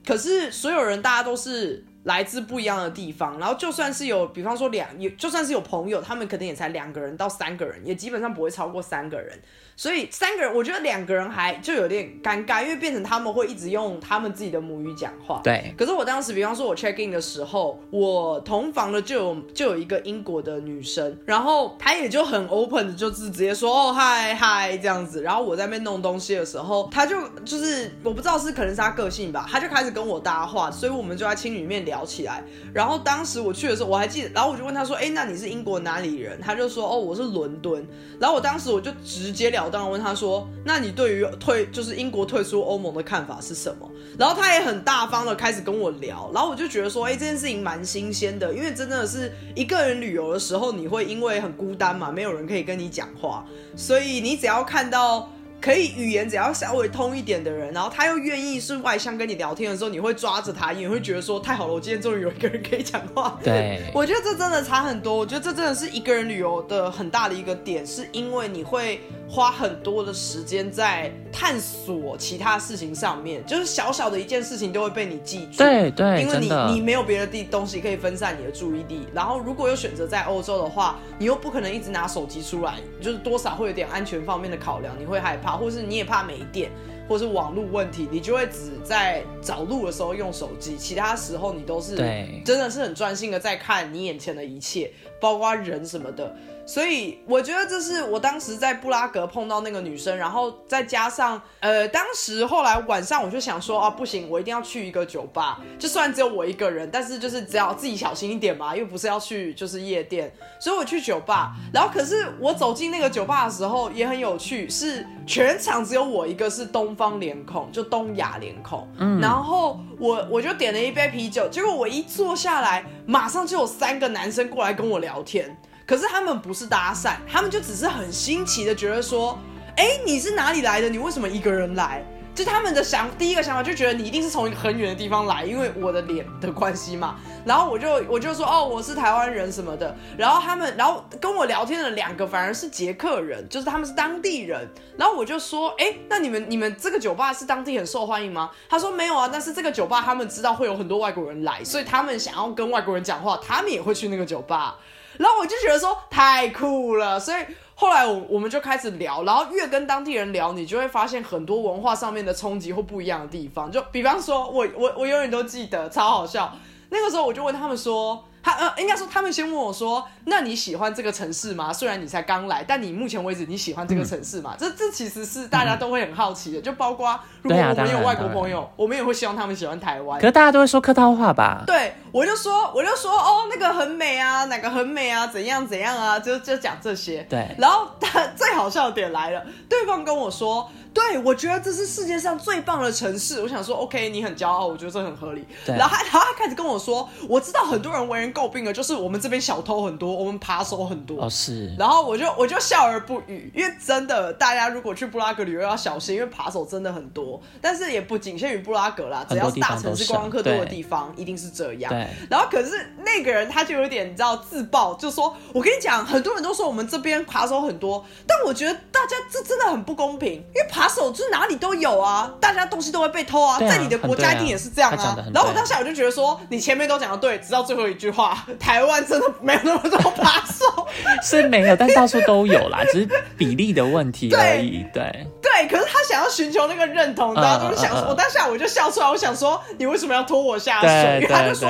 可是所有人大家都是来自不一样的地方，然后就算是有，比方说两，也就算是有朋友，他们可能也才两个人到三个人，也基本上不会超过三个人。所以三个人，我觉得两个人还就有点尴尬，因为变成他们会一直用他们自己的母语讲话。
对。
可是我当时，比方说我 check in 的时候，我同房的就有就有一个英国的女生，然后她也就很 open 的，就是直接说哦嗨嗨这样子。然后我在那边弄东西的时候，她就就是我不知道是可能是她个性吧，她就开始跟我搭话，所以我们就在青旅里面聊聊起来。然后当时我去的时候，我还记得，然后我就问他说，哎，那你是英国哪里人？他就说哦，我是伦敦。然后我当时我就直截了。当的问他说：“那你对于退就是英国退出欧盟的看法是什么？”然后他也很大方的开始跟我聊，然后我就觉得说：“哎，这件事情蛮新鲜的，因为真的是一个人旅游的时候，你会因为很孤单嘛，没有人可以跟你讲话，所以你只要看到。”可以语言只要稍微通一点的人，然后他又愿意是外向跟你聊天的时候，你会抓着他，你会觉得说太好了，我今天终于有一个人可以讲话。
对，
我觉得这真的差很多。我觉得这真的是一个人旅游的很大的一个点，是因为你会花很多的时间在探索其他事情上面，就是小小的一件事情都会被你记住。
对对，
因为你你没有别的地东西可以分散你的注意力。然后如果有选择在欧洲的话，你又不可能一直拿手机出来，就是多少会有点安全方面的考量，你会害怕。或是你也怕没电，或是网络问题，你就会只在找路的时候用手机，其他时候你都是真的是很专心的在看你眼前的一切，包括人什么的。所以我觉得这是我当时在布拉格碰到那个女生，然后再加上呃，当时后来晚上我就想说啊，不行，我一定要去一个酒吧，就算只有我一个人，但是就是只要自己小心一点嘛，又不是要去就是夜店，所以我去酒吧。然后可是我走进那个酒吧的时候也很有趣，是全场只有我一个是东方脸孔，就东亚脸孔。嗯，然后我我就点了一杯啤酒，结果我一坐下来，马上就有三个男生过来跟我聊天。可是他们不是搭讪，他们就只是很新奇的觉得说，哎，你是哪里来的？你为什么一个人来？就他们的想第一个想法就觉得你一定是从一个很远的地方来，因为我的脸的关系嘛。然后我就我就说，哦，我是台湾人什么的。然后他们，然后跟我聊天的两个反而是捷克人，就是他们是当地人。然后我就说，哎，那你们你们这个酒吧是当地很受欢迎吗？他说没有啊，但是这个酒吧他们知道会有很多外国人来，所以他们想要跟外国人讲话，他们也会去那个酒吧。然后我就觉得说太酷了，所以后来我我们就开始聊，然后越跟当地人聊，你就会发现很多文化上面的冲击或不一样的地方。就比方说，我我我永远都记得，超好笑。那个时候我就问他们说。他呃，应该说他们先问我说：“那你喜欢这个城市吗？虽然你才刚来，但你目前为止你喜欢这个城市吗？”这这其实是大家都会很好奇的，就包括如果我们有外国朋友，我们也会希望他们喜欢台湾。
可是大家都会说客套话吧？
对，我就说我就说哦，那个很美啊，哪个很美啊，怎样怎样啊，就就讲这些。
对，
然后他最好笑的点来了，对方跟我说。对，我觉得这是世界上最棒的城市。我想说，OK，你很骄傲，我觉得这很合理。然后他，然后他开始跟我说，我知道很多人为人诟病的，就是我们这边小偷很多，我们扒手很多。
哦，是。
然后我就我就笑而不语，因为真的，大家如果去布拉格旅游要小心，因为扒手真的很多。但是也不仅限于布拉格啦，只要是大城市观光客多的地方，一定是这样。
对。
然后可是那个人他就有点你知道自爆，就说我跟你讲，很多人都说我们这边扒手很多，但我觉得大家这真的很不公平，因为扒手就是哪里。都有啊，大家东西都会被偷啊，在你的国家一定也是这样啊。然后我当下我就觉得说，你前面都讲的对，直到最后一句话，台湾真的没有那么多扒手，
是没有，但到处都有啦，只是比例的问题而已。对
对，可是他想要寻求那个认同，大家都想说，我当下我就笑出来，我想说，你为什么要拖我下水？他就说，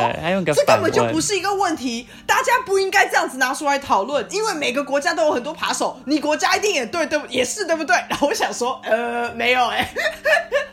这根本就不是一个问题，大家不应该这样子拿出来讨论，因为每个国家都有很多扒手，你国家一定也对对，也是对不对？然后我想说，呃，没有哎。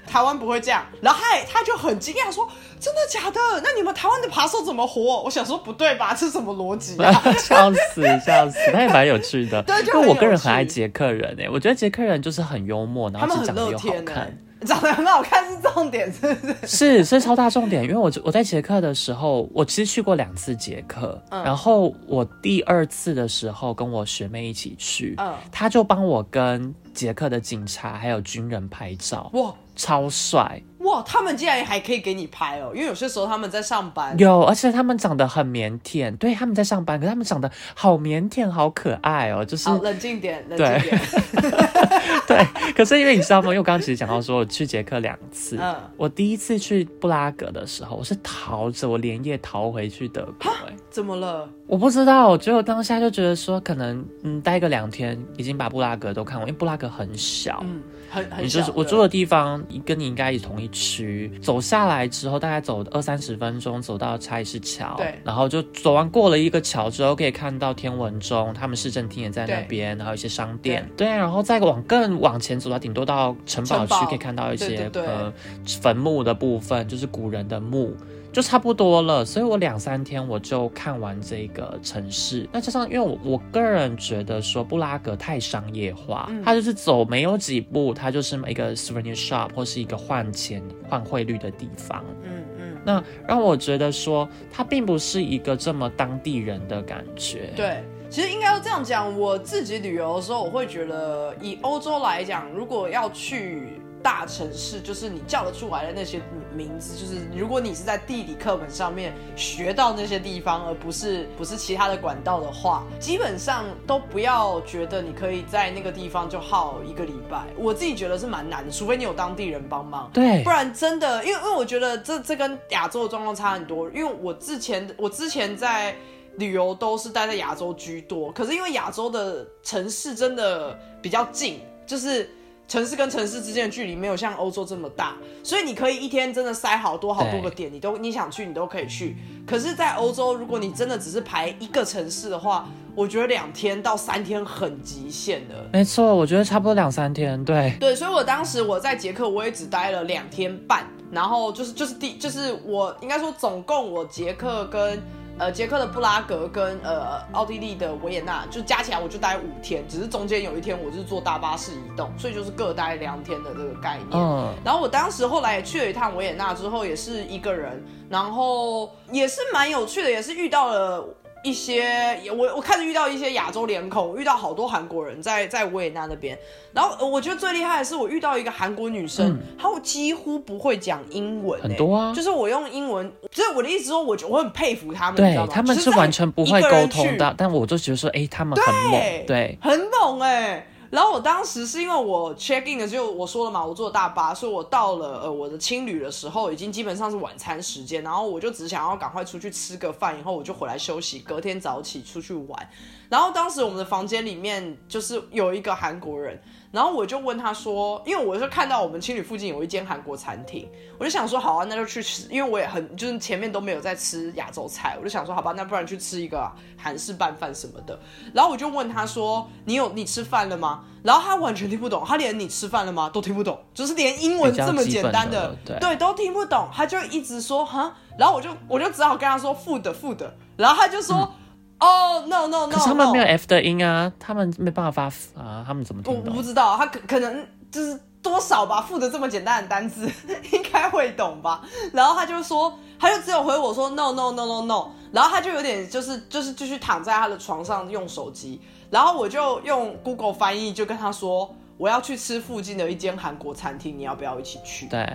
台湾不会这样，然后他他就很惊讶说：“真的假的？那你们台湾的扒手怎么活？”我想说不对吧？这是什么逻辑啊？
笑 死笑死！他也蛮有趣的，
对，
因为我个人很爱捷克人哎，我觉得捷克人就是很幽默，然后长得又好看。
长得很好看是重点，是 不是？
是是超大重点，因为我我在捷克的时候，我其实去过两次捷克，
嗯
然后我第二次的时候跟我学妹一起去，
嗯
他就帮我跟捷克的警察还有军人拍照，
哇
超帅。
哇，他们竟然还可以给你拍哦，因为有些时候他们在上班。
有，而且他们长得很腼腆，对，他们在上班，可是他们长得好腼腆，好可爱哦，就是
好，冷静点，冷静点。
对。可是因为你知道吗？因为我刚刚其实讲到说，我去捷克两次，
嗯
我第一次去布拉格的时候，我是逃着我连夜逃回去德国、哎。
怎么了？
我不知道，只有当下就觉得说，可能嗯待个两天，已经把布拉格都看完，因为布拉格很小，
嗯，很很
你就是我住的地方，跟你应该也同一区。走下来之后，大概走二三十分钟，走到查理士桥，
对。
然后就走完过了一个桥之后，可以看到天文钟，他们市政厅也在那边，然后一些商店，对，然后再往更往前走到，顶多到城堡区
堡。
可以看到一些呃坟墓的部分，就是古人的墓。就差不多了，所以我两三天我就看完这个城市。那加上，因为我我个人觉得说布拉格太商业化，
嗯
它就是走没有几步，它就是一个 souvenir shop 或是一个换钱换汇率的地方。
嗯嗯，
那让我觉得说，它并不是一个这么当地人的感觉。
对。其实应该要这样讲，我自己旅游的时候，我会觉得以欧洲来讲，如果要去大城市，就是你叫得出来的那些名字，就是如果你是在地理课本上面学到那些地方，而不是不是其他的管道的话，基本上都不要觉得你可以在那个地方就耗一个礼拜。我自己觉得是蛮难的，除非你有当地人帮忙。
对
不然真的，因为因为我觉得这这跟亚洲的状况差很多。因为我之前我之前在旅游都是待在亚洲居多，可是因为亚洲的城市真的比较近，就是城市跟城市之间的距离没有像欧洲这么大，所以你可以一天真的塞好多好多个点，你都你想去你都可以去。可是，在欧洲，如果你真的只是排一个城市的话，我觉得两天到三天很极限的。
没错，我觉得差不多两三天。对，
对，所以我当时我在捷克，我也只待了两天半，然后就是就是第就是我应该说总共我捷克跟呃捷克的布拉格跟呃奥地利的维也纳就加起来我就待五天，只是中间有一天我是坐大巴士移动，所以就是各待两天的这个概念。
嗯，
然后我当时后来也去了一趟维也纳，之后也是一个人，然后也是蛮有趣的，也是遇到了一些我我开始遇到一些亚洲脸孔，我遇到好多韩国人在在维也纳那边。然后呃我觉得最厉害的是我遇到一个韩国女生，她几乎不会讲英文、欸，
很多啊。
就是我用英文，所以我的意思说，我觉我很佩服他们，
对他们
是
完全不会沟通的，但我就觉得说，哎，他们很猛，对，
很猛哎、然后我当时是因为我 check in 的就，我说了嘛，我坐大巴，所以我到了呃我的青旅的时候，已经基本上是晚餐时间，然后我就只想要赶快出去吃个饭，以后我就回来休息，隔天早起出去玩。然后当时我们的房间里面就是有一个韩国人，然后我就问他说，因为我就看到我们青旅附近有一间韩国餐厅，我就想说好啊，那就去吃，因为我也很就是前面都没有在吃亚洲菜，我就想说好吧，那不然去吃一个韩式拌饭什么的。然后我就问他说，你有你吃饭了吗？然后他完全听不懂，他连你吃饭了吗都听不懂，就是连英文这么简单的，
对
对，都听不懂，他就一直说哈，然后我就我就只好跟他说 food food，然后他就说。哦、no no no，
可是他们没有 F 的音啊，他们没办法发啊，他们怎么
我我不？知道，他可可能就是多少吧，负责这么简单的单字 应该会懂吧。然后他就说，他就只有回我说 no no no no no，然后他就有点就是就是继续躺在他的床上用手机，然后我就用 Google 翻译就跟他说。我要去吃附近的一间韩国餐厅，你要不要一起去？
对，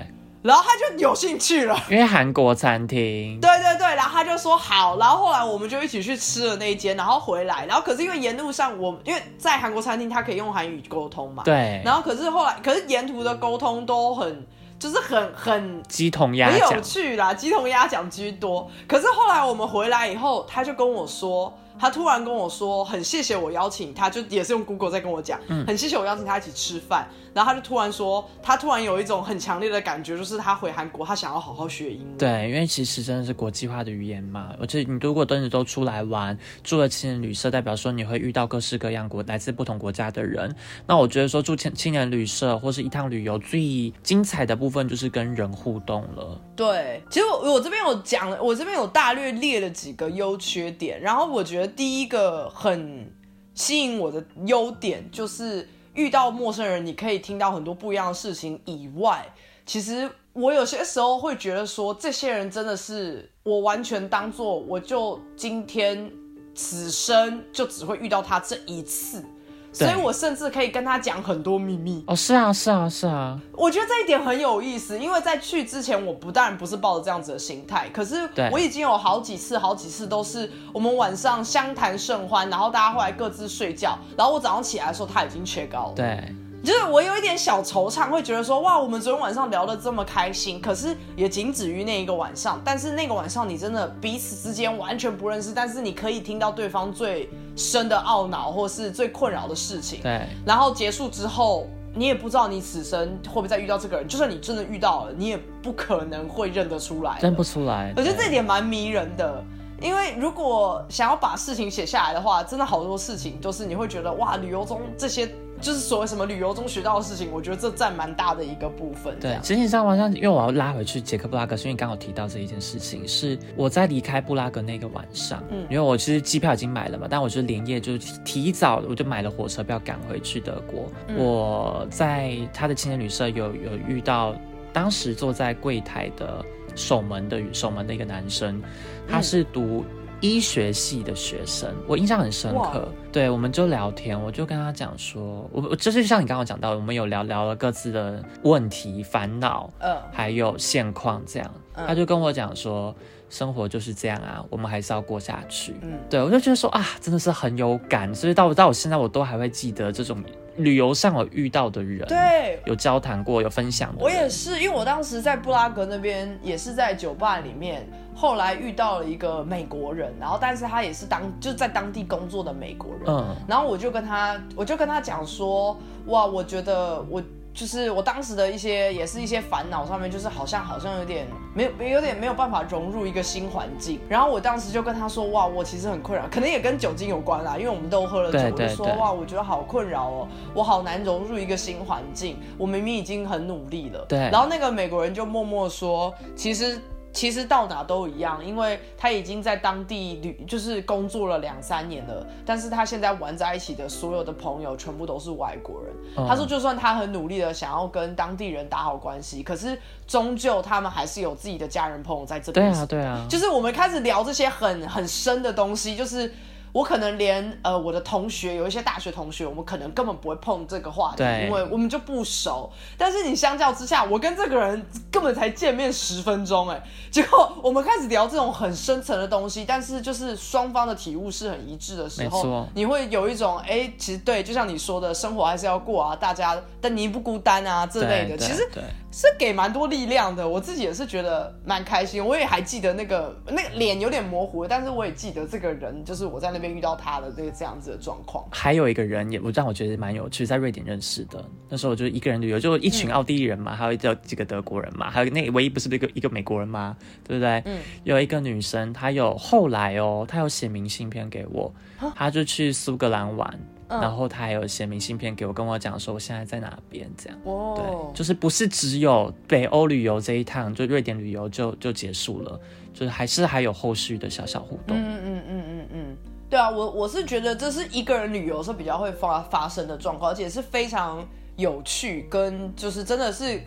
然后他就有兴趣了。
因为韩国餐厅，
对对对，然后他就说好，然后后来我们就一起去吃了那一间，然后回来，然后可是因为沿路上我因为在韩国餐厅，他可以用韩语沟通嘛，
对，
然后可是后来，可是沿途的沟通都很，就是很很
鸡同鸭
很有，趣啦，鸡同鸭讲居多。可是后来我们回来以后，他就跟我说，他突然跟我说，很谢谢我邀请他，就也是用 Google 在跟我讲，
嗯
很谢谢我邀请他一起吃饭。然后他就突然说，他突然有一种很强烈的感觉，就是他回韩国，他想要好好学英文。
对，因为其实真的是国际化的语言嘛，而且你如果真的都出来玩，住了青年旅社，代表说你会遇到各式各样国来自不同国家的人。那我觉得说住青青年旅社或是一趟旅游最精彩的部分就是跟人互动了。
对，其实我我这边有讲了，我这边有大略列了几个优缺点，然后我觉得第一个很吸引我的优点就是遇到陌生人，你可以听到很多不一样的事情以外，其实我有些时候会觉得说，这些人真的是我完全当做我就今天此生就只会遇到他这一次。所以我甚至可以跟他讲很多秘密
哦，是啊，是啊，是啊。
我觉得这一点很有意思，因为在去之前，我不当然不是抱着这样子的心态，可是我已经有好几次、好几次都是我们晚上相谈甚欢，然后大家后来各自睡觉，然后我早上起来的时候他已经缺高了。
对。
就是我有一点小惆怅，会觉得说哇，我们昨天晚上聊得这么开心，可是也仅止于那一个晚上。但是那个晚上你真的彼此之间完全不认识，但是你可以听到对方最深的懊恼或是最困扰的事情。
对。
然后结束之后，你也不知道你此生会不会再遇到这个人。就算你真的遇到了，你也不可能会认得出来。
认不出来。
我觉得这点蛮迷人的，因为如果想要把事情写下来的话，真的好多事情都是你会觉得哇，旅游中这些。就是所谓什么旅游中学到的事情，我觉得这占蛮大的一个部分。
对，实际上好像因为我要拉回去捷克布拉格，是因为刚好提到这一件事情，是我在离开布拉格那个晚上，嗯，因为我其实机票已经买了嘛，但我就连夜就提早我就买了火车票赶回去德国。我在他的青年旅社有有遇到当时坐在柜台的守门的守门的一个男生，他是读。医学系的学生，我印象很深刻。对，我们就聊天，我就跟他讲说，我我就是像你刚刚讲到，我们有聊聊了各自的问题、烦恼，嗯，还有现况这样。他就跟我讲说，生活就是这样啊，我们还是要过下去。嗯，对我就觉得说啊，真的是很有感，所以到到我现在，我都还会记得这种。旅游上有遇到的人，
对，
有交谈过，有分享。
我也是，因为我当时在布拉格那边，也是在酒吧里面，后来遇到了一个美国人，然后但是他也是当就在当地工作的美国人，嗯，然后我就跟他，我就跟他讲说，哇，我觉得我。就是我当时的一些，也是一些烦恼上面，就是好像好像有点没有，有点没有办法融入一个新环境。然后我当时就跟他说，哇，我其实很困扰，可能也跟酒精有关啦，因为我们都喝了酒。我就说，哇，我觉得好困扰哦，我好难融入一个新环境。我明明已经很努力了。
对。
然后那个美国人就默默说，其实。其实到哪都一样，因为他已经在当地旅，就是工作了两三年了。但是他现在玩在一起的所有的朋友全部都是外国人。他说，就算他很努力的想要跟当地人打好关系，可是终究他们还是有自己的家人朋友在这
边。对啊，对啊。
就是我们开始聊这些很很深的东西，就是。我可能连呃我的同学有一些大学同学，我们可能根本不会碰这个话题，因为我们就不熟。但是你相较之下，我跟这个人根本才见面十分钟，哎，结果我们开始聊这种很深层的东西，但是就是双方的体悟是很一致的时候，你会有一种哎，其实对，就像你说的，生活还是要过啊，大家但你不孤单啊这类的，其实。是给蛮多力量的，我自己也是觉得蛮开心。我也还记得那个那个脸有点模糊，但是我也记得这个人，就是我在那边遇到他的这个这样子的状况。
还有一个人也我让我觉得蛮有趣，在瑞典认识的。那时候我就一个人旅游，就一群奥地利人嘛，还有叫几个德国人嘛，还有那唯一不是一个一个美国人吗？对不对？嗯。有一个女生，她有后来哦，她有写明信片给我，她就去苏格兰玩。然后他还有写明信片给我，跟我讲说我现在在哪边这样。哦，对，就是不是只有北欧旅游这一趟，就瑞典旅游就就结束了，就是还是还有后续的小小互动。嗯嗯嗯
嗯嗯，对啊，我我是觉得这是一个人旅游是比较会发发生的状况，而且是非常有趣，跟就是真的是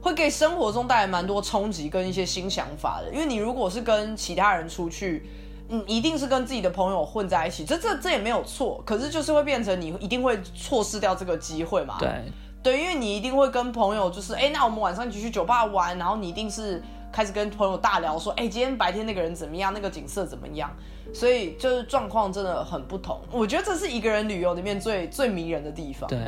会给生活中带来蛮多冲击跟一些新想法的。因为你如果是跟其他人出去。嗯，一定是跟自己的朋友混在一起，这这这也没有错。可是就是会变成你一定会错失掉这个机会嘛？
对
对，因为你一定会跟朋友就是，哎，那我们晚上一起去酒吧玩，然后你一定是开始跟朋友大聊说，哎，今天白天那个人怎么样，那个景色怎么样？所以就是状况真的很不同。我觉得这是一个人旅游里面最最迷人的地方。
对，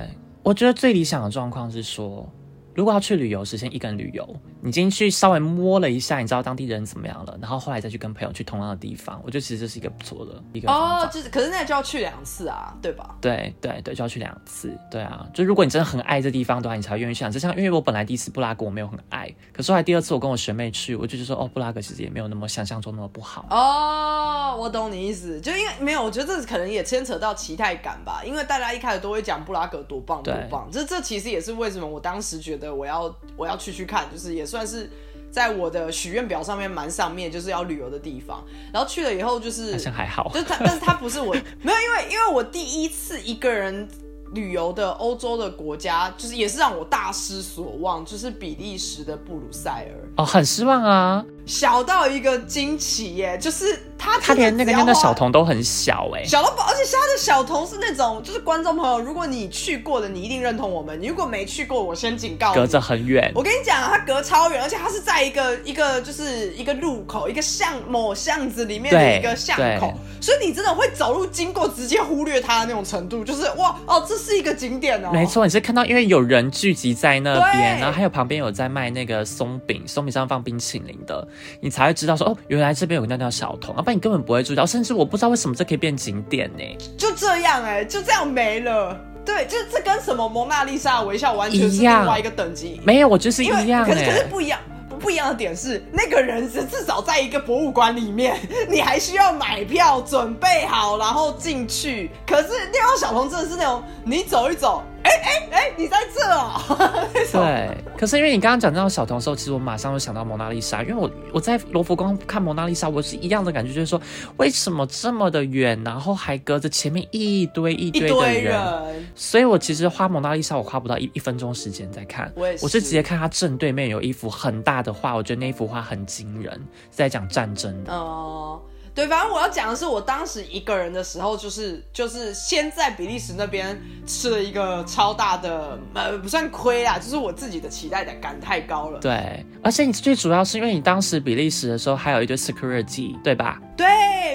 我觉得最理想的状况是说。如果要去旅游，实现一个人旅游，你今天去稍微摸了一下，你知道当地人怎么样了，然后后来再去跟朋友去同样的地方，我觉得其实这是一个不错的一个哦，
就是可是那就要去两次啊，对吧？
对对对，就要去两次，对啊，就如果你真的很爱这地方的话，你才愿意去。就像因为我本来第一次布拉格我没有很爱，可是后来第二次我跟我学妹去，我就说哦，布拉格其实也没有那么想象中那么不好
哦。我懂你意思，就因为没有，我觉得这可能也牵扯到期待感吧，因为大家一开始都会讲布拉格多棒多棒，这这其实也是为什么我当时觉得。我要我要去去看，就是也算是在我的许愿表上面蛮上面，就是要旅游的地方。然后去了以后，就是
好像还好，
就他，但是他不是我没有，因为因为我第一次一个人旅游的欧洲的国家，就是也是让我大失所望，就是比利时的布鲁塞尔，
哦，很失望啊。
小到一个惊奇耶，就是他
他连那个那个小童都很小哎，
小到而且他的小童是那种，就是观众朋友，如果你去过的，你一定认同我们；你如果没去过，我先警告，
隔着很远。
我跟你讲，他隔超远，而且他是在一个一个就是一个路口，一个巷某巷子里面的一个巷口，所以你真的会走路经过，直接忽略他的那种程度，就是哇哦，这是一个景点哦。
没错，你是看到因为有人聚集在那边，然后还有旁边有在卖那个松饼，松饼上放冰淇淋的。你才会知道说哦，原来这边有个那叫小童，要不然你根本不会注意到，甚至我不知道为什么这可以变景点呢？
就这样哎，就这样没了。对，就这跟什么蒙娜丽莎微笑完全是另外一个等级。
没有，我就是一样。
可是可是不一样，不不一样的点是，那个人是至少在一个博物馆里面，你还需要买票准备好，然后进去。可是那帮小童真的是那种，你走一走。哎哎哎，你在这哦！
对，可是因为你刚刚讲到小童的时候，其实我马上就想到蒙娜丽莎，因为我我在罗浮宫看蒙娜丽莎，我是一样的感觉，就是说为什么这么的远，然后还隔着前面一堆一堆的人，所以我其实花蒙娜丽莎，我花不到一一分钟时间在看，
我
我是直接看它正对面有一幅很大的画，我觉得那幅画很惊人，在讲战争哦。
对，反正我要讲的是，我当时一个人的时候，就是就是先在比利时那边吃了一个超大的，呃，不算亏啦，就是我自己的期待感太高了。
对，而且你最主要是因为你当时比利时的时候还有一堆 security，对吧？
对，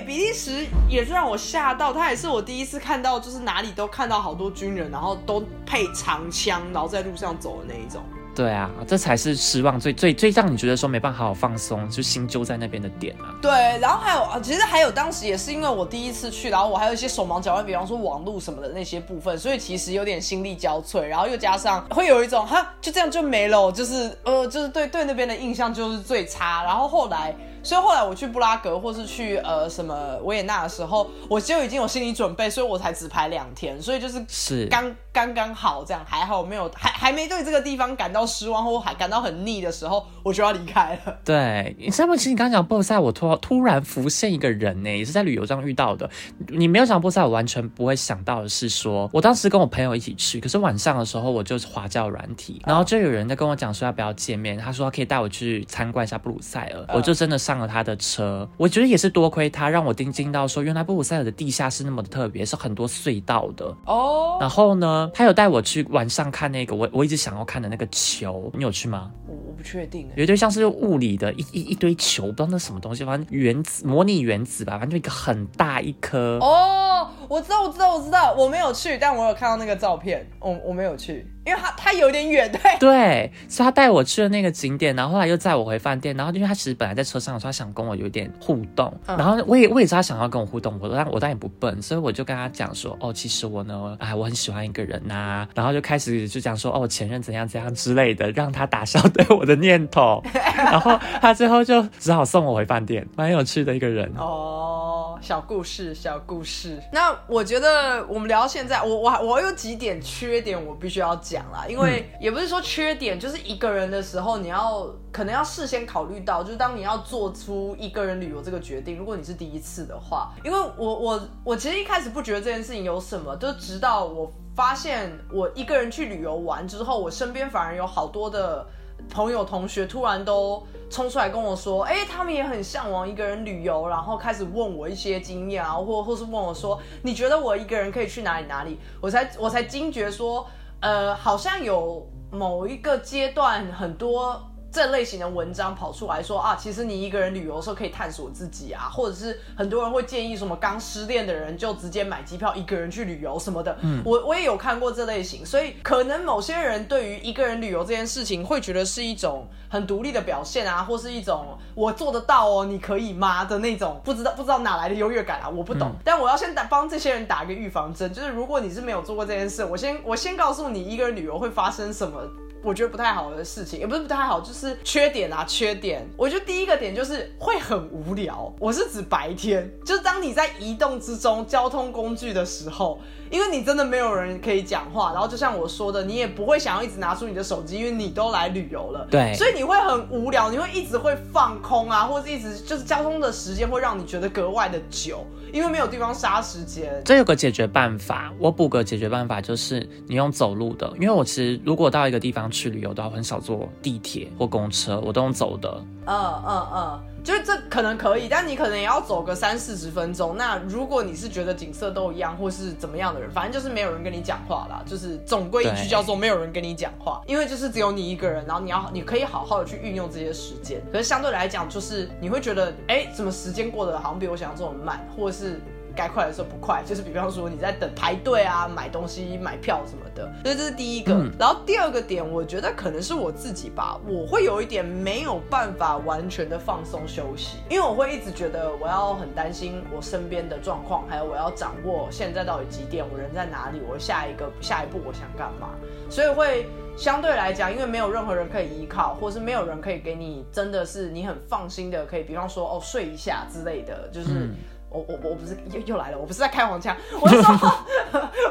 比利时也是让我吓到，他也是我第一次看到，就是哪里都看到好多军人，然后都配长枪，然后在路上走的那一种。
对啊，这才是失望最最最让你觉得说没办法好好放松，就心揪在那边的点啊。
对，然后还有啊，其实还有当时也是因为我第一次去，然后我还有一些手忙脚乱，比方说网络什么的那些部分，所以其实有点心力交瘁，然后又加上会有一种哈就这样就没了，就是呃就是对对那边的印象就是最差，然后后来。所以后来我去布拉格或是去呃什么维也纳的时候，我就已经有心理准备，所以我才只排两天，所以就是
是
刚刚刚好这样，还好没有还还没对这个地方感到失望或还感到很腻的时候，我就要离开了。
对，你上不？其实你刚刚讲波塞，我突突然浮现一个人呢，也是在旅游上遇到的。你没有讲波塞，我完全不会想到的是说，我当时跟我朋友一起去，可是晚上的时候我就滑教软体，然后就有人在跟我讲说要不要见面，他说可以带我去参观一下布鲁塞尔，我就真的上。上了他的车，我觉得也是多亏他，让我听惊到说，原来布鲁塞尔的地下是那么的特别，是很多隧道的哦。然后呢，他有带我去晚上看那个我我一直想要看的那个球，你有去吗？
我我不确定，
有一堆像是物理的一一一堆球，不知道那什么东西，反正原子模拟原子吧，反正就一个很大一颗。
哦，我知道，我知道，我知道，我没有去，但我有看到那个照片，我我没有去。因为他他有点远，对。
对，所以他带我去了那个景点，然后后来又载我回饭店，然后因为他其实本来在车上他想跟我有点互动，然后我也我也知道他想要跟我互动，我但我但也不笨，所以我就跟他讲说，哦，其实我呢，哎，我很喜欢一个人呐，然后就开始就讲说，哦，前任怎样怎样之类的，让他打消 对我的念头，然后他最后就只好送我回饭店，蛮有趣的一个人。
哦，小故事小故事，那我觉得我们聊到现在，我我我有几点缺点，我必须要讲。啦，因为也不是说缺点，就是一个人的时候，你要可能要事先考虑到，就是当你要做出一个人旅游这个决定，如果你是第一次的话，因为我我我其实一开始不觉得这件事情有什么，就直到我发现我一个人去旅游完之后，我身边反而有好多的朋友同学突然都冲出来跟我说，哎，他们也很向往一个人旅游，然后开始问我一些经验啊，或或是问我说，你觉得我一个人可以去哪里哪里？我才我才惊觉说。呃，好像有某一个阶段，很多这类型的文章跑出来说啊，其实你一个人旅游的时候可以探索自己啊，或者是很多人会建议什么刚失恋的人就直接买机票一个人去旅游什么的。嗯，我我也有看过这类型，所以可能某些人对于一个人旅游这件事情会觉得是一种很独立的表现啊，或是一种我做得到哦，你可以吗的那种，不知道不知道哪来的优越感啊，我不懂。但我要先打帮这些人打一个预防针，就是如果你是没有做过这件事，我先我先告诉你一个人旅游会发生什么。我觉得不太好的事情，也不是不太好，就是缺点啊，缺点。我觉得第一个点就是会很无聊，我是指白天，就是当你在移动之中交通工具的时候，因为你真的没有人可以讲话，然后就像我说的，你也不会想要一直拿出你的手机，因为你都来旅游了，
对
所以你会很无聊，你会一直会放空啊，或者是一直就是交通的时间会让你觉得格外的久，因为没有地方杀时间。
这有个解决办法，我补个解决办法，就是你用走路的，因为我其实如果到一个地方去旅游的话，我很少坐地铁或公车，我都用走的。
嗯嗯嗯，就是这可能可以，但你可能也要走个三四十分钟。那如果你是觉得景色都一样，或是怎么样的人，反正就是没有人跟你讲话啦，就是总归一句叫做没有人跟你讲话，因为就是只有你一个人，然后你要你可以好好的去运用这些时间。可是相对来讲，就是你会觉得，哎，怎么时间过得好像比我想象中的慢，或是。该快的时候不快，就是比方说你在等排队啊、买东西、买票什么的，所以这是第一个。
嗯
然后第二个点，我觉得可能是我自己吧，我会有一点没有办法完全的放松休息，因为我会一直觉得我要很担心我身边的状况，还有我要掌握现在到底几点，我人在哪里，我下一个下一步我想干嘛，所以会。相对来讲，因为没有任何人可以依靠，或是没有人可以给你真的是你很放心的，可以比方说哦睡一下之类的，就是。
嗯
我我我不是又又来了，我不是在开黄腔，我是说，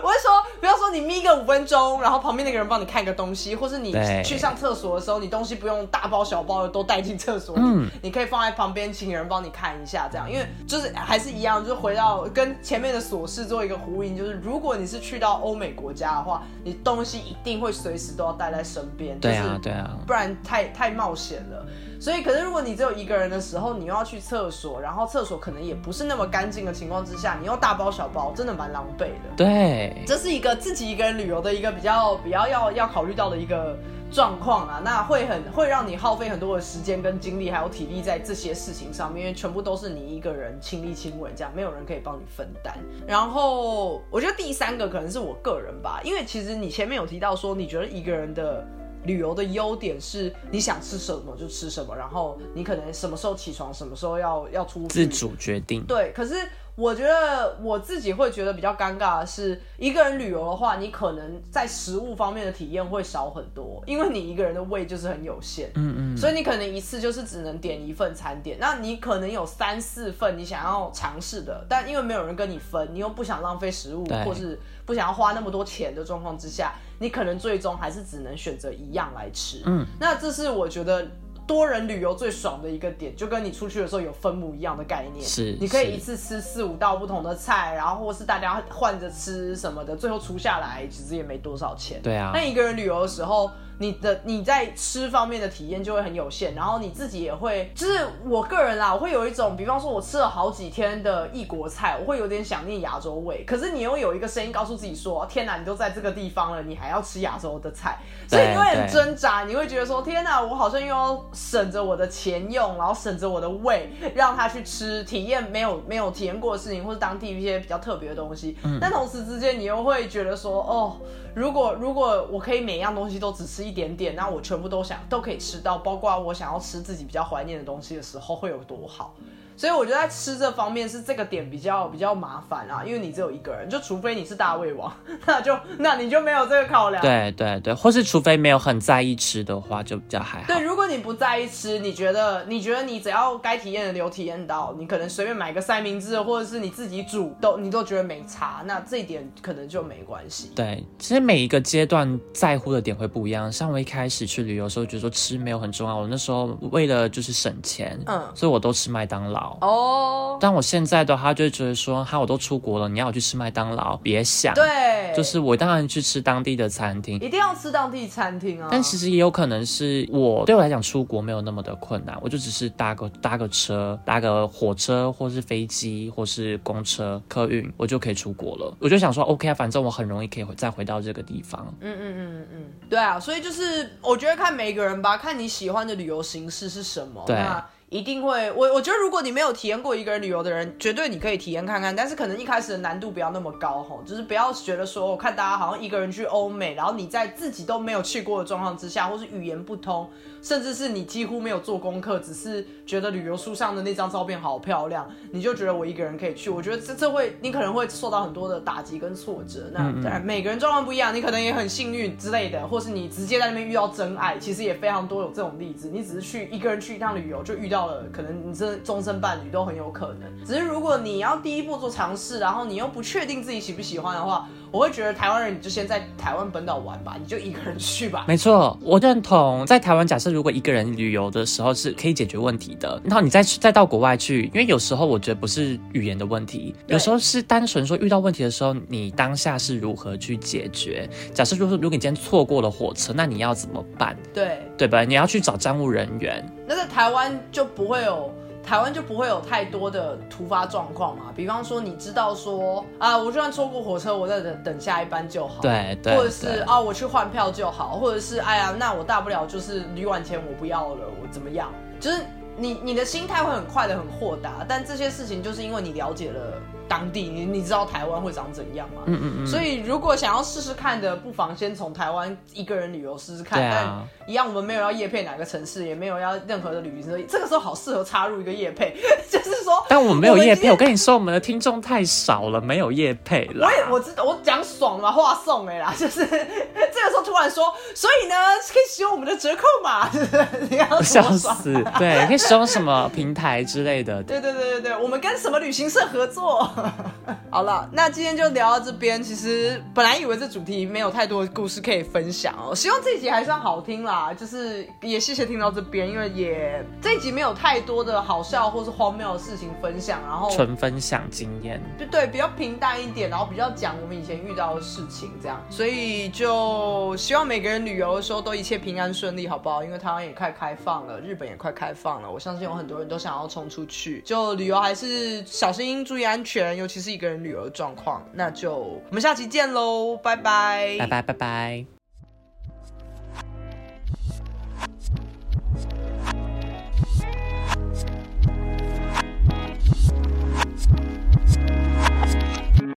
我是说，不要说你眯个五分钟，然后旁边那个人帮你看个东西，或是你去上厕所的时候，你东西不用大包小包的都带进厕所里，
嗯
你可以放在旁边，请人帮你看一下，这样，因为就是还是一样，就是回到跟前面的琐事做一个呼应，就是如果你是去到欧美国家的话，你东西一定会随时都要带在身边，
对
就是
啊对啊
不然太太冒险了。所以，可是如果你只有一个人的时候，你又要去厕所，然后厕所可能也不是那么干净的情况之下，你又大包小包，真的蛮狼狈的。
对，
这是一个自己一个人旅游的一个比较比较要要考虑到的一个状况啊，那会很会让你耗费很多的时间跟精力还有体力在这些事情上面，因为全部都是你一个人亲力亲为，这样没有人可以帮你分担。然后我觉得第三个可能是我个人吧，因为其实你前面有提到说，你觉得一个人的。旅游的优点是你想吃什么就吃什么，然后你可能什么时候起床，什么时候要要出去，
自主决定。
对，可是我觉得我自己会觉得比较尴尬的是，一个人旅游的话，你可能在食物方面的体验会少很多，因为你一个人的胃就是很有限，
嗯嗯，
所以你可能一次就是只能点一份餐点，那你可能有三四份你想要尝试的，但因为没有人跟你分，你又不想浪费食物，或是不想要花那么多钱的状况之下，你可能最终还是只能选择一样来吃。
嗯，
那这是我觉得。多人旅游最爽的一个点，就跟你出去的时候有分母一样的概念。
是是
你可以一次吃四五道不同的菜，然后或是大家换着吃什么的，最后除下来其实也没多少钱。
对啊
那一个人旅游的时候，你的你在吃方面的体验就会很有限，然后你自己也会，就是我个人啦，我会有一种，比方说我吃了好几天的异国菜，我会有点想念亚洲味，可是你又有一个声音告诉自己说，天哪，你都在这个地方了，你还要吃亚洲的菜，所以你会很挣扎，你会觉得说，天哪，我好像又要省着我的钱用，然后省着我的胃，让他去吃体验没有没有体验过的事情，或是当地一些比较特别的东西，但同时之间你又会觉得说，哦。如果如果我可以每样东西都只吃一点点，那我全部都想都可以吃到，包括我想要吃自己比较怀念的东西的时候，会有多好。所以我觉得在吃这方面是这个点比较比较麻烦啊，因为你只有一个人，就除非你是大胃王，那就那你就没有这个考量。
对对对，或是除非没有很在意吃的话，就比较还好。
对，如果你不在意吃，你觉得你觉得你只要该体验的有体验到，你可能随便买个三明治，或者是你自己煮，都你都觉得没差，那这一点可能就没关系。
对，其实每一个阶段在乎的点会不一样。像我一开始去旅游的时候，觉得说吃没有很重要，我那时候为了就是省钱，
嗯
所以我都吃麦当劳。
哦，
但我现在的话，就会觉得说，哈，我都出国了，你要我去吃麦当劳，别想。，
对，
就是我当然去吃当地的餐厅。
一定要吃当地餐厅啊。
但其实也有可能是我对我来讲出国没有那么的困难，我就只是搭个搭个车，搭个火车或是飞机或是公车、客运，我就可以出国了。我就想说，OK 啊，反正我很容易可以回再回到这个地方。
嗯嗯嗯嗯嗯，对啊，所以就是我觉得看每个人吧，看你喜欢的旅游形式是什么。
对
那一定会，我我觉得如果你没有体验过一个人旅游的人，绝对你可以体验看看，但是可能一开始的难度不要那么高吼，就是不要觉得说我看大家好像一个人去欧美，然后你在自己都没有去过的状况之下，或是语言不通，甚至是你几乎没有做功课，只是觉得旅游书上的那张照片好漂亮，你就觉得我一个人可以去，我觉得这这会你可能会受到很多的打击跟挫折。那当然每个人状况不一样，你可能也很幸运之类的，或是你直接在那边遇到真爱，其实也非常多有这种例子。你只是去一个人去一趟旅游，就遇到了可能你这终身伴侣都很有可能。只是如果你要第一步做尝试，然后你又不确定自己喜不喜欢的话，我会觉得台湾人你就先在台湾本岛玩吧，你就一个人去吧。
没错，我认同。在台湾，假设如果一个人旅游的时候是可以解决问题的，然后你再去再到国外去，因为有时候我觉得不是语言的问题，有时候是单纯说遇到问题的时候，你当下是如何去解决。假设就是如果你今天错过了火车，那你要怎么办？
对
对吧？你要去找站务人员。
那在台湾就不会有。台湾就不会有太多的突发状况嘛，比方说你知道说啊，我就算错过火车，我在等等下一班就好，
对，
或者是啊，我去换票就好，或者是哎呀，那我大不了就是旅馆钱我不要了，我怎么样？就是你你的心态会很快的很豁达，但这些事情就是因为你了解了。当地你你知道台湾会长怎样吗？嗯嗯嗯。所以如果想要试试看的，不妨先从台湾一个人旅游试试看。但一样，我们没有要夜配哪个城市，也没有要任何的旅行社。这个时候好适合插入一个夜配，就是说。
但我们没有夜配，我跟你说，我们的听众太少了，没有夜配了。
我也我知道，我讲爽嘛，话送哎啦，就是这个时候突然说，所以呢，可以使用我们的折扣码，你要
笑死。对，可以使用什么平台之类的。
对对对对对，我们跟什么旅行社合作？好了，那今天就聊到这边。其实本来以为这主题没有太多的故事可以分享哦，希望这一集还算好听啦。就是也谢谢听到这边，因为也这一集没有太多的好笑或是荒谬的事情分享，然后
纯分享经验，
就对比较平淡一点，然后比较讲我们以前遇到的事情这样。所以就希望每个人旅游的时候都一切平安顺利，好不好？因为台湾也快开放了，日本也快开放了，我相信有很多人都想要冲出去，就旅游还是小心注意安全，尤其是一个人旅游的状况，那就我们下期见喽，拜拜，
拜拜，拜拜。